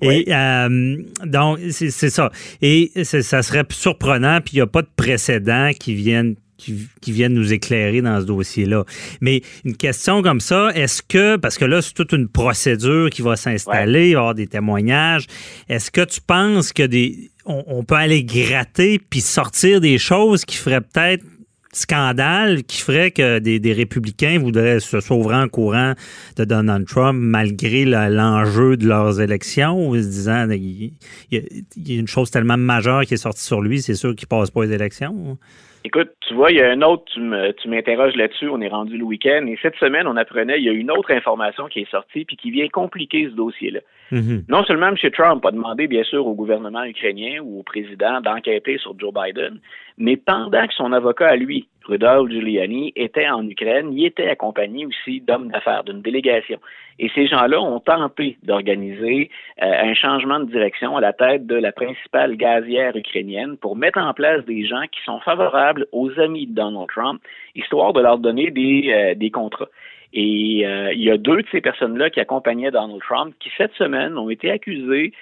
Speaker 3: Et euh, donc, c'est ça. Et ça serait surprenant, puis il n'y a pas de précédent qui vienne qui, viennent nous éclairer dans ce dossier-là. Mais une question comme ça, est-ce que, parce que là, c'est toute une procédure qui va s'installer, il va y avoir des témoignages, est-ce que tu penses que des, on, peut aller gratter puis sortir des choses qui feraient peut-être scandale qui ferait que des, républicains voudraient se sauver en courant de Donald Trump malgré l'enjeu de leurs élections, ou se disant il, y a une chose tellement majeure qui est sortie sur lui, c'est sûr qu'il passe pas les élections.
Speaker 6: Écoute, tu vois, il y a un autre, tu m'interroges là-dessus, on est rendu le week-end, et cette semaine, on apprenait, il y a une autre information qui est sortie, puis qui vient compliquer ce dossier-là. Mm-hmm. Non seulement M. Trump a demandé, bien sûr, au gouvernement ukrainien ou au président d'enquêter sur Joe Biden, mais pendant que son avocat à lui, Rudolph Giuliani, était en Ukraine, il était accompagné aussi d'hommes d'affaires, d'une délégation. Et ces gens-là ont tenté d'organiser euh, un changement de direction à la tête de la principale gazière ukrainienne pour mettre en place des gens qui sont favorables aux amis de Donald Trump, histoire de leur donner des, euh, contrats. Et euh, il y a deux de ces personnes-là qui accompagnaient Donald Trump qui, cette semaine, ont été accusées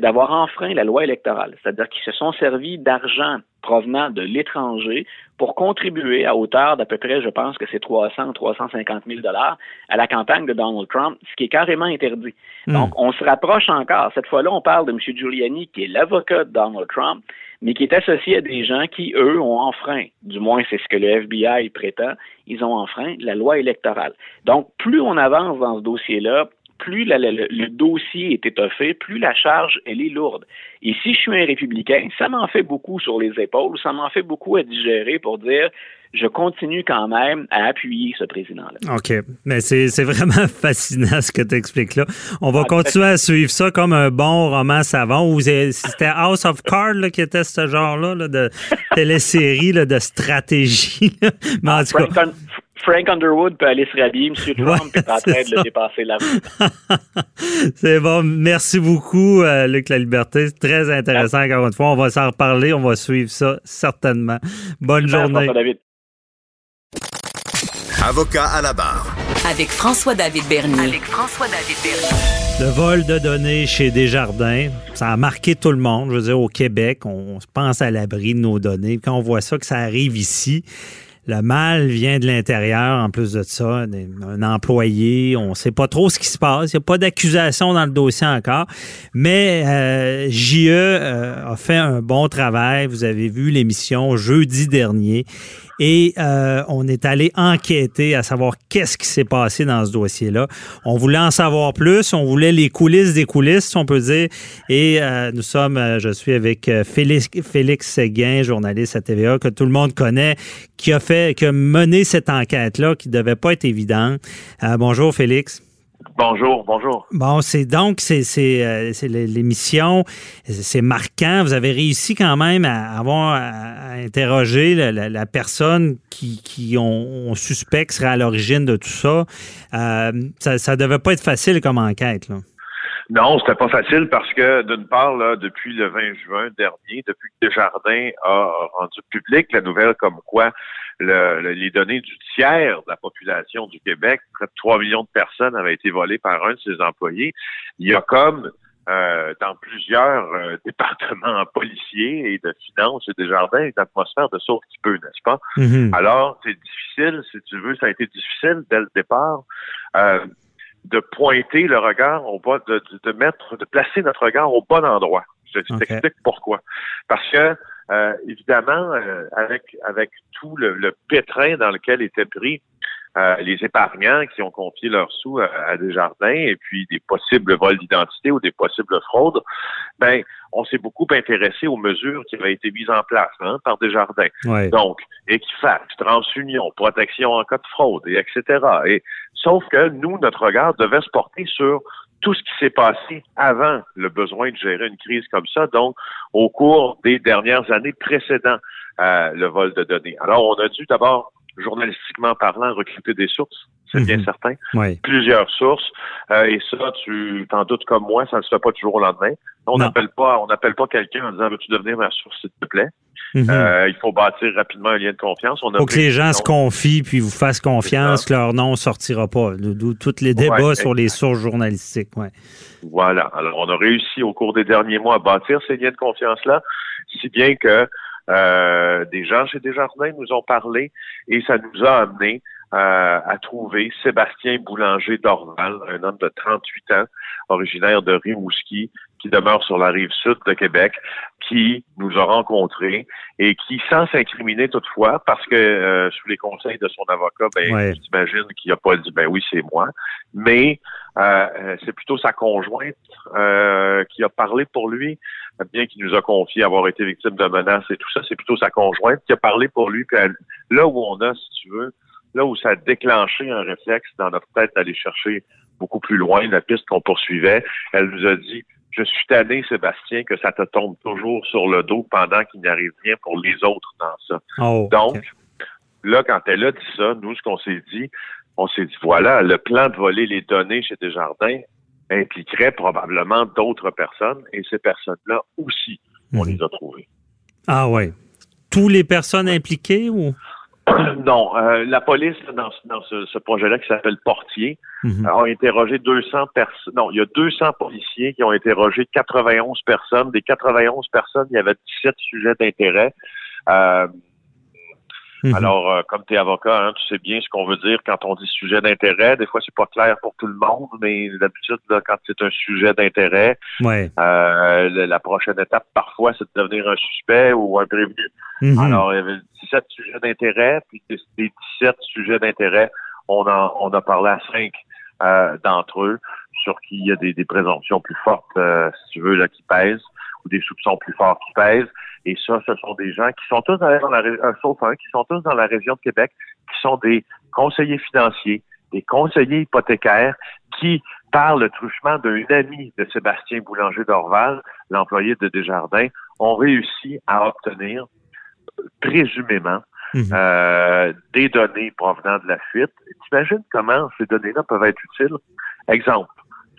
Speaker 6: d'avoir enfreint la loi électorale, c'est-à-dire qu'ils se sont servis d'argent provenant de l'étranger pour contribuer à hauteur d'à peu près, je pense que c'est 300 ou 350 000 dollars à la campagne de Donald Trump, ce qui est carrément interdit. Hmm. Donc, on se rapproche encore. Cette fois-là, on parle de M. Giuliani, qui est l'avocat de Donald Trump, mais qui est associé à des gens qui, eux, ont enfreint, du moins c'est ce que le FBI prétend, ils ont enfreint la loi électorale. Donc, plus on avance dans ce dossier-là, plus le, dossier est étoffé, plus la charge, elle est lourde. Et si je suis un républicain, ça m'en fait beaucoup sur les épaules, ça m'en fait beaucoup à digérer pour dire, je continue quand même à appuyer ce président-là.
Speaker 3: OK. Mais c'est vraiment fascinant ce que tu expliques là. On va ah, continuer à suivre ça comme un bon roman savant c'était House of Cards là, qui était ce genre-là là, de télésérie de stratégie. Mais en tout cas,
Speaker 6: Frank Underwood peut aller se rhabiller, M. Trump est en train de le dépasser là
Speaker 3: C'est bon. Merci beaucoup, euh, Luc La Liberté. C'est très intéressant, encore une fois. On va s'en reparler. On va suivre ça, certainement. Bonne journée.
Speaker 1: Avocat à la barre.
Speaker 2: Avec François-David Bernier. Avec François-David
Speaker 3: Bernier. Le vol de données chez Desjardins, ça a marqué tout le monde. Je veux dire, au Québec, on se pense à l'abri de nos données. Quand on voit ça, que ça arrive ici, le mal vient de l'intérieur, en plus de ça, un employé, on ne sait pas trop ce qui se passe, il n'y a pas d'accusation dans le dossier encore, mais euh, JE euh, a fait un bon travail, vous avez vu l'émission jeudi dernier, et euh, on est allé enquêter à savoir qu'est-ce qui s'est passé dans ce dossier-là. On voulait en savoir plus, on voulait les coulisses des coulisses, si on peut dire. Et euh, nous sommes, euh, je suis avec Félix, Félix Séguin, journaliste à TVA, que tout le monde connaît, qui a fait, qui a mené cette enquête-là, qui devait pas être évidente. bonjour, Félix.
Speaker 7: Bonjour, bonjour.
Speaker 3: Bon, c'est donc c'est euh, l'émission, c'est marquant. Vous avez réussi quand même à avoir à, interroger la, personne qui, qui on, suspecte serait à l'origine de tout ça. Euh, ça. Ça devait pas être facile comme enquête. Là.
Speaker 7: Non, c'était pas facile parce que, d'une part, là, depuis le 20 juin dernier, depuis que Desjardins a rendu public la nouvelle comme quoi le, les données du tiers de la population du Québec, près de 3 millions de personnes avaient été volées par un de ses employés, il y a comme euh, dans plusieurs euh, départements policiers et de finances et Desjardins une atmosphère de saut petit peu, n'est-ce pas? Mm-hmm. Alors, c'est difficile, si tu veux, ça a été difficile dès le départ. Euh, de pointer le regard au bas, de, de, mettre, de placer notre regard au bon endroit. Je t'explique pourquoi. Parce que euh, évidemment, euh, avec avec tout le, le, pétrin dans lequel étaient pris euh, les épargnants qui ont confié leurs sous à, des jardins et puis des possibles vols d'identité ou des possibles fraudes, ben on s'est beaucoup intéressé aux mesures qui avaient été mises en place hein, par Desjardins.
Speaker 3: Ouais.
Speaker 7: Donc, Equifax, TransUnion, protection en cas de fraude, et etc. Et sauf que nous, notre regard devait se porter sur tout ce qui s'est passé avant le besoin de gérer une crise comme ça, donc au cours des dernières années précédant euh, le vol de données. Alors, on a dû d'abord, journalistiquement parlant, recruter des sources, c'est bien
Speaker 3: Mhm.
Speaker 7: certain,
Speaker 3: Oui.
Speaker 7: plusieurs sources, euh, et ça, tu t'en doutes comme moi, ça ne se fait pas du jour au lendemain. On n'appelle pas, on n'appelle pas quelqu'un en disant veux-tu devenir ma source, s'il te plaît?
Speaker 3: Mhm.
Speaker 7: Euh, il faut bâtir rapidement un lien de confiance. On a
Speaker 3: Faut que les gens se
Speaker 7: on-
Speaker 3: confient puis vous fassent confiance que leur nom sortira pas. D'où tous les débats
Speaker 7: Ouais,
Speaker 3: sur les sources journalistiques. Ouais.
Speaker 7: Voilà. Alors, on a réussi au cours des derniers mois à bâtir ces liens de confiance-là, si bien que euh, des gens chez Desjardins nous ont parlé et ça nous a amené euh, à trouver Sébastien Boulanger d'Orval, un homme de 38 ans, originaire de Rimouski, qui demeure sur la rive sud de Québec, qui nous a rencontrés et qui, sans s'incriminer toutefois, parce que euh, sous les conseils de son avocat, ben,
Speaker 3: Ouais.
Speaker 7: j'imagine qu'il a pas dit ben oui, c'est moi, mais euh, euh, c'est plutôt sa conjointe euh, qui a parlé pour lui, bien qu'il nous a confié avoir été victime de menaces et tout ça, c'est plutôt sa conjointe qui a parlé pour lui. Puis elle- là où on a, si tu veux, là où ça a déclenché un réflexe dans notre tête d'aller chercher beaucoup plus loin la piste qu'on poursuivait, elle nous a dit je suis tanné, Sébastien, que ça te tombe toujours sur le dos pendant qu'il n'y arrive rien pour les autres dans ça.
Speaker 3: Oh,
Speaker 7: Donc, là, quand elle a dit ça, nous, ce qu'on s'est dit, on s'est dit, voilà, le plan de voler les données chez Desjardins impliquerait probablement d'autres personnes et ces personnes-là aussi, on
Speaker 3: Mhm.
Speaker 7: les a trouvées.
Speaker 3: Ah ouais. Tous les personnes impliquées ou?
Speaker 7: non, euh, la police, dans, ce- dans ce, ce projet-là qui s'appelle Portier,
Speaker 3: Mhm.
Speaker 7: a interrogé 200 personnes. Non, il y a 200 policiers qui ont interrogé 91 personnes. Des 91 personnes, il y avait 17 sujets d'intérêt. Euh,
Speaker 3: Mhm.
Speaker 7: Alors, euh, comme tu es avocat, hein, tu sais bien ce qu'on veut dire quand on dit sujet d'intérêt. Des fois, c'est pas clair pour tout le monde, mais d'habitude, là, quand c'est un sujet d'intérêt,
Speaker 3: Ouais.
Speaker 7: euh, la prochaine étape, parfois, c'est de devenir un suspect ou un prévenu.
Speaker 3: Mhm.
Speaker 7: Alors, il y avait 17 sujets d'intérêt, puis des des 17 sujets d'intérêt, on, en, on a parlé à 5 d'entre eux, sur qui il y a des, des présomptions plus fortes, euh, si tu veux, là, qui pèsent, ou des soupçons plus forts qui pèsent. Et ça, ce sont des gens qui sont tous dans la, euh, sauf un, qui sont tous dans la région de Québec, qui sont des conseillers financiers, des conseillers hypothécaires, qui, par le truchement d'un ami de Sébastien Boulanger d'Orval, l'employé de Desjardins, ont réussi à obtenir, présumément,
Speaker 3: Mhm.
Speaker 7: euh, des données provenant de la fuite. T'imagines comment ces données-là peuvent être utiles? Exemple.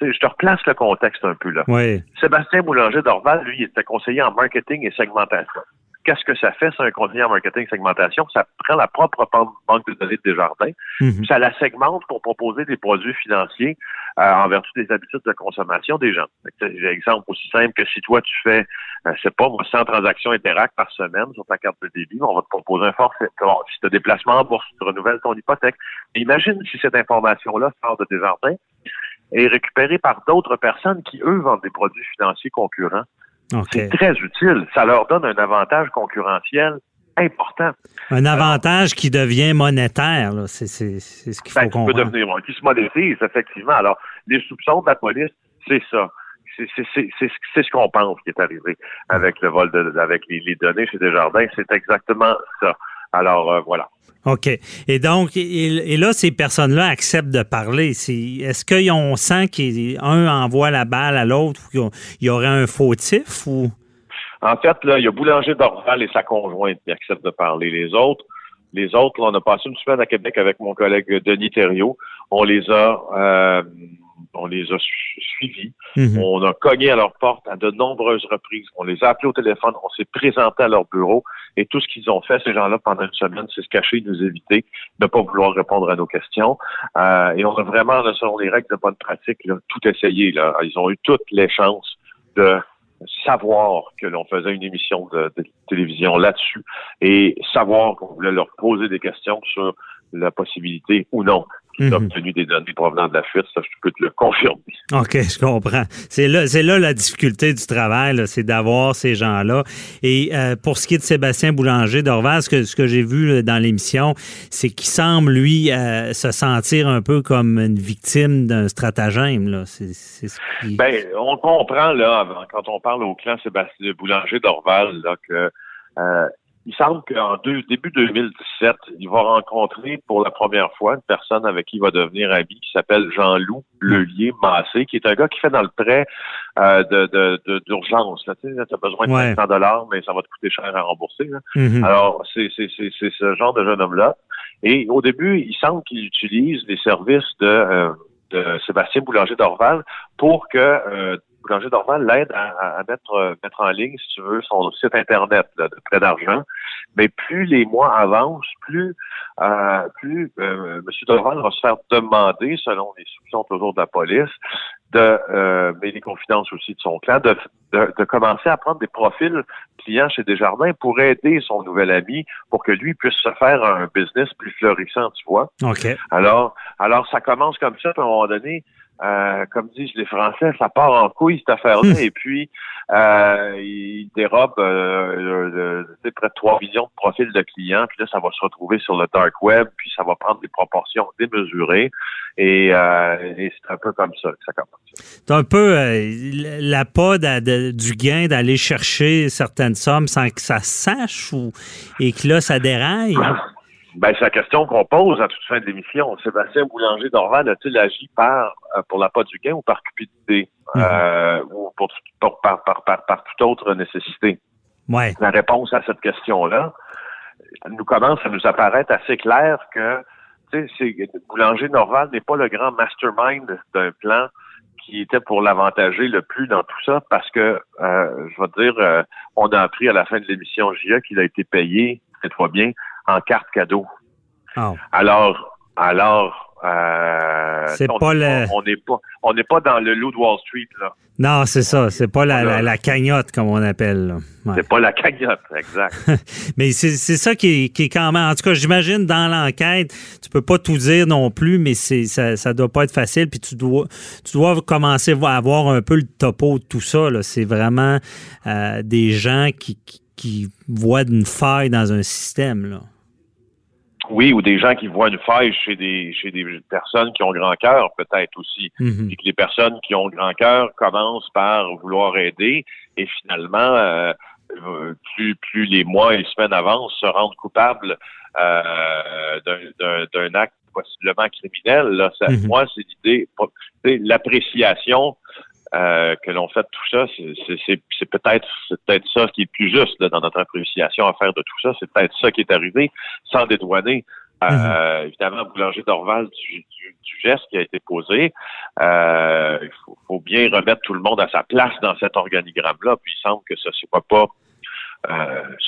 Speaker 7: Je te replace le contexte un peu là.
Speaker 3: Ouais.
Speaker 7: Sébastien Boulanger d'Orval, lui, il était conseiller en marketing et segmentation. Qu'est-ce que ça fait, c'est un conseiller en marketing et segmentation? Ça prend la propre ban- banque de données de Desjardins,
Speaker 3: Mhm.
Speaker 7: ça la segmente pour proposer des produits financiers euh, en vertu des habitudes de consommation des gens. Exemple aussi simple que si toi, tu fais, euh, je sais pas, moi, 100 transactions Interact par semaine sur ta carte de débit, on va te proposer un forfait. Si tu as des placements en bourse, tu renouvelles ton hypothèque. Imagine si cette information-là sort de Desjardins est récupérée par d'autres personnes qui, eux, vendent des produits financiers concurrents.
Speaker 3: OK.
Speaker 7: C'est très utile. Ça leur donne un avantage concurrentiel important.
Speaker 3: Un avantage qui devient monétaire. C'est ce qu'il faut
Speaker 7: Ben, qui peut
Speaker 3: comprendre.
Speaker 7: devenir, qui se monétise, effectivement. Alors, les soupçons de la police, c'est ça. C'est c'est- c'est- c'est ce- c'est ce qu'on pense qui est arrivé avec le vol de, avec les, les données chez Desjardins. C'est exactement ça. Alors, euh, voilà.
Speaker 3: OK. Et donc, et, là, ces personnes-là acceptent de parler. Est-ce qu'on sent qu'un envoie la balle à l'autre ou qu'il y aurait un fautif ou?
Speaker 7: En fait, là, il y a Boulanger d'Orval et sa conjointe qui acceptent de parler. Les autres, les autres, là, on a passé une semaine à Québec avec mon collègue Denis Thériault. On les a, euh, on les a su- suivis.
Speaker 3: Mhm.
Speaker 7: On a cogné à leur porte à de nombreuses reprises. On les a appelés au téléphone. On s'est présenté à leur bureau. Et tout ce qu'ils ont fait, ces gens-là, pendant une semaine, c'est se cacher, nous éviter, ne pas vouloir répondre à nos questions. Euh, et on a vraiment, selon les règles de bonne pratique, là, tout essayé. Là. Ils ont eu toutes les chances de savoir que l'on faisait une émission de, télévision là-dessus et savoir qu'on voulait leur poser des questions sur la possibilité ou non a obtenu des données provenant de la fuite. Ça, je peux te le confirmer.
Speaker 3: OK, je comprends. C'est là, c'est là la difficulté du travail, c'est d'avoir ces gens-là. Et euh, pour ce qui est de Sébastien Boulanger d'Orval, ce que, ce que j'ai vu dans l'émission, c'est qu'il semble, lui, euh, se sentir un peu comme une victime d'un stratagème. Là. C'est,
Speaker 7: ben, on comprend, là, quand on parle au clan Sébastien Boulanger d'Orval, là, que euh, il semble qu'en début 2017, il va rencontrer pour la première fois une personne avec qui il va devenir ami qui s'appelle Jean-Loup Lelier Massé, qui est un gars qui fait dans le prêt euh, de, d'urgence. Tu as besoin de 500 dollars, mais ça va te coûter cher à rembourser. Mm-hmm. Alors, c'est ce genre de jeune homme-là. Et au début, il semble qu'il utilise les services de, euh, de Sébastien Boulanger d'Orval pour que euh, Dorval l'aide à, mettre, euh, mettre en ligne, si tu veux, son site Internet de prêt d'argent. Mais plus les mois avancent, plus, euh, plus euh, M. Dorval va se faire demander, selon les soupçons toujours de la police, de, euh, mais les confidences aussi de son clan, de, de, commencer à prendre des profils clients chez Desjardins pour aider son nouvel ami pour que lui puisse se faire un business plus florissant, tu vois.
Speaker 3: OK.
Speaker 7: Alors, alors ça commence comme ça, puis à un moment donné, euh, comme disent les Français, ça part en couille cette affaire-là, et puis euh, il dérobe euh, près de 3 millions de profils de clients, puis là, ça va se retrouver sur le dark web, puis ça va prendre des proportions démesurées, et, euh, c'est un peu comme ça que ça commence.
Speaker 3: C'est un peu la pas du gain d'aller chercher certaines sommes sans que ça sache, ou et que là, ça déraille?
Speaker 7: Ben, c'est la question qu'on pose à toute fin de l'émission. Sébastien Boulanger d'Orval a-t-il agi par euh, pour la pas du gain ou par cupidité? Mhm. euh, ou pour, par, par, par, par, toute autre nécessité?
Speaker 3: Ouais.
Speaker 7: La réponse à cette question-là nous commence à nous apparaître assez clair que Boulanger d'Orval n'est pas le grand mastermind d'un plan qui était pour l'avantager le plus dans tout ça parce que, euh, je vais dire, on a appris à la fin de l'émission JA qu'il a été payé, cette fois bien, en carte cadeau.
Speaker 3: Oh.
Speaker 7: Alors, alors, euh,
Speaker 3: c'est on, pas le...
Speaker 7: on n'est pas, on n'est pas dans le loup de Wall Street là.
Speaker 3: Non, c'est ça. C'est pas la, la, cagnotte comme on appelle.
Speaker 7: C'est pas la cagnotte, exact.
Speaker 3: mais c'est ça qui est, qui est quand même. En tout cas, j'imagine dans l'enquête, tu peux pas tout dire non plus, mais c'est ça, ça doit pas être facile. Puis tu dois, tu dois commencer à avoir un peu le topo de tout ça. C'est vraiment euh, des gens qui, qui, qui voient une faille dans un système là.
Speaker 7: Oui, ou des gens qui voient une faille chez des chez des personnes qui ont grand cœur, peut-être aussi.
Speaker 3: Mhm.
Speaker 7: Et que les personnes qui ont grand cœur commencent par vouloir aider et finalement, euh, plus, plus les mois et les semaines avancent, se rendent coupables euh, d'un acte possiblement criminel. Là. Ça, mhm. Moi, c'est l'idée, l'appréciation euh, que l'on fait tout ça, c'est peut-être c'est peut-être ça qui est plus juste dans notre appréciation à faire de tout ça. C'est peut-être ça qui est arrivé sans dédouaner. Euh, mhm. Évidemment, Boulanger d'Orval du, geste qui a été posé. Euh, il faut, bien remettre tout le monde à sa place dans cet organigramme-là. Puis il semble que ce ne soit pas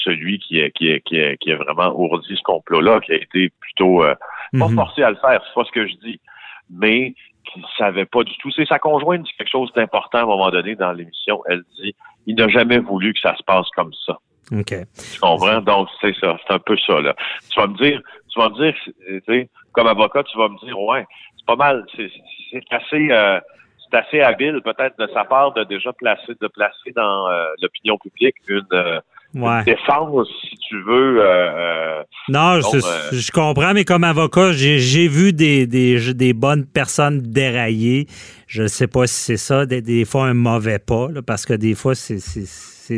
Speaker 7: celui qui est, qui, est, qui, est, qui est vraiment ourdi ce complot-là, qui a été plutôt pas mhm. forcé à le faire, c'est pas ce que je dis. Mais qui savait pas du tout. C'est sa conjointe dit quelque chose d'important à un moment donné dans l'émission. Elle dit il n'a jamais voulu que ça se passe comme ça.
Speaker 3: OK.
Speaker 7: Tu comprends? Donc, c'est ça. C'est un peu ça, là. Tu vas me dire, tu vas me dire, tu sais, comme avocat, tu vas me dire, ouais, c'est pas mal, c'est assez, euh, c'est assez habile, peut-être, de sa part, de déjà placer, de placer dans euh, l'opinion publique une, euh,
Speaker 3: ouais.
Speaker 7: défense, si tu veux. Euh, euh
Speaker 3: non, je, euh, je, comprends, mais comme avocat, j'ai vu des, des, des, bonnes personnes dérailler. Je ne sais pas si c'est ça, des, des, fois un mauvais pas, là, parce que des fois, c'est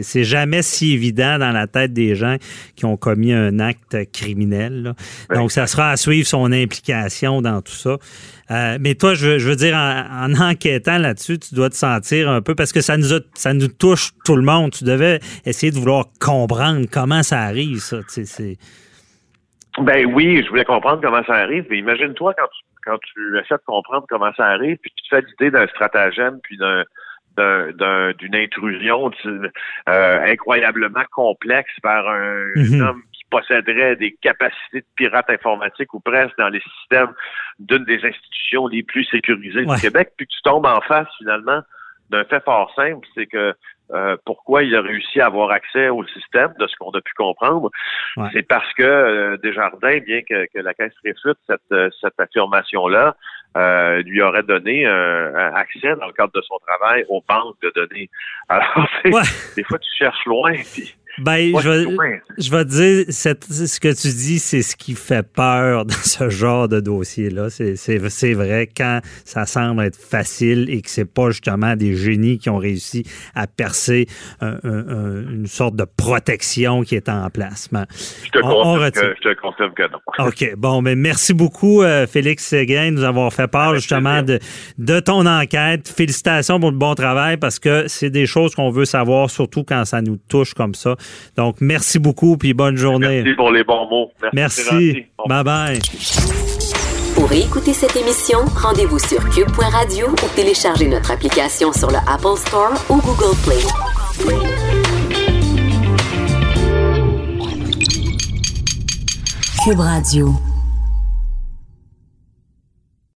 Speaker 3: c'est jamais si évident dans la tête des gens qui ont commis un acte criminel. Donc, ça sera à suivre son implication dans tout ça. Euh, mais toi, je, veux dire, en, enquêtant là-dessus, tu dois te sentir un peu, parce que ça nous, ça nous touche tout le monde. Tu devais essayer de vouloir comprendre comment ça arrive, ça.
Speaker 7: Ben oui, je voulais comprendre comment ça arrive. Mais imagine-toi quand tu, quand tu essaies de comprendre comment ça arrive, puis tu te fais l'idée d'un stratagème, puis d'un d'une intrusion euh, incroyablement complexe par un, mhm. homme qui posséderait des capacités de pirate informatique ou presque dans les systèmes d'une des institutions les plus sécurisées du Québec, puis tu tombes en face finalement d'un fait fort simple, c'est que euh, pourquoi il a réussi à avoir accès au système, de ce qu'on a pu comprendre, c'est parce que euh, Desjardins, bien que, que, la Caisse réfute cette, euh, cette affirmation-là, euh, lui aurait donné un, accès dans le cadre de son travail aux banques de données. Alors, des fois, tu cherches loin, puis
Speaker 3: ben, je, vais, je vais te dire, ce que tu dis, c'est ce qui fait peur dans ce genre de dossier-là. C'est vrai quand ça semble être facile et que c'est pas justement des génies qui ont réussi à percer une sorte de protection qui est en place.
Speaker 7: je, te confirme que, non.
Speaker 3: OK. Bon, mais merci beaucoup, euh, Félix Séguin, de nous avoir fait part justement de, de ton enquête. Félicitations pour le bon travail parce que c'est des choses qu'on veut savoir, surtout quand ça nous touche comme ça. Donc, merci beaucoup, puis bonne journée.
Speaker 7: Merci pour les bons mots.
Speaker 3: Merci. Bye-bye.
Speaker 2: Pour écouter cette émission, rendez-vous sur cube.radio ou téléchargez notre application sur le Apple Store ou Google Play. Cube Radio.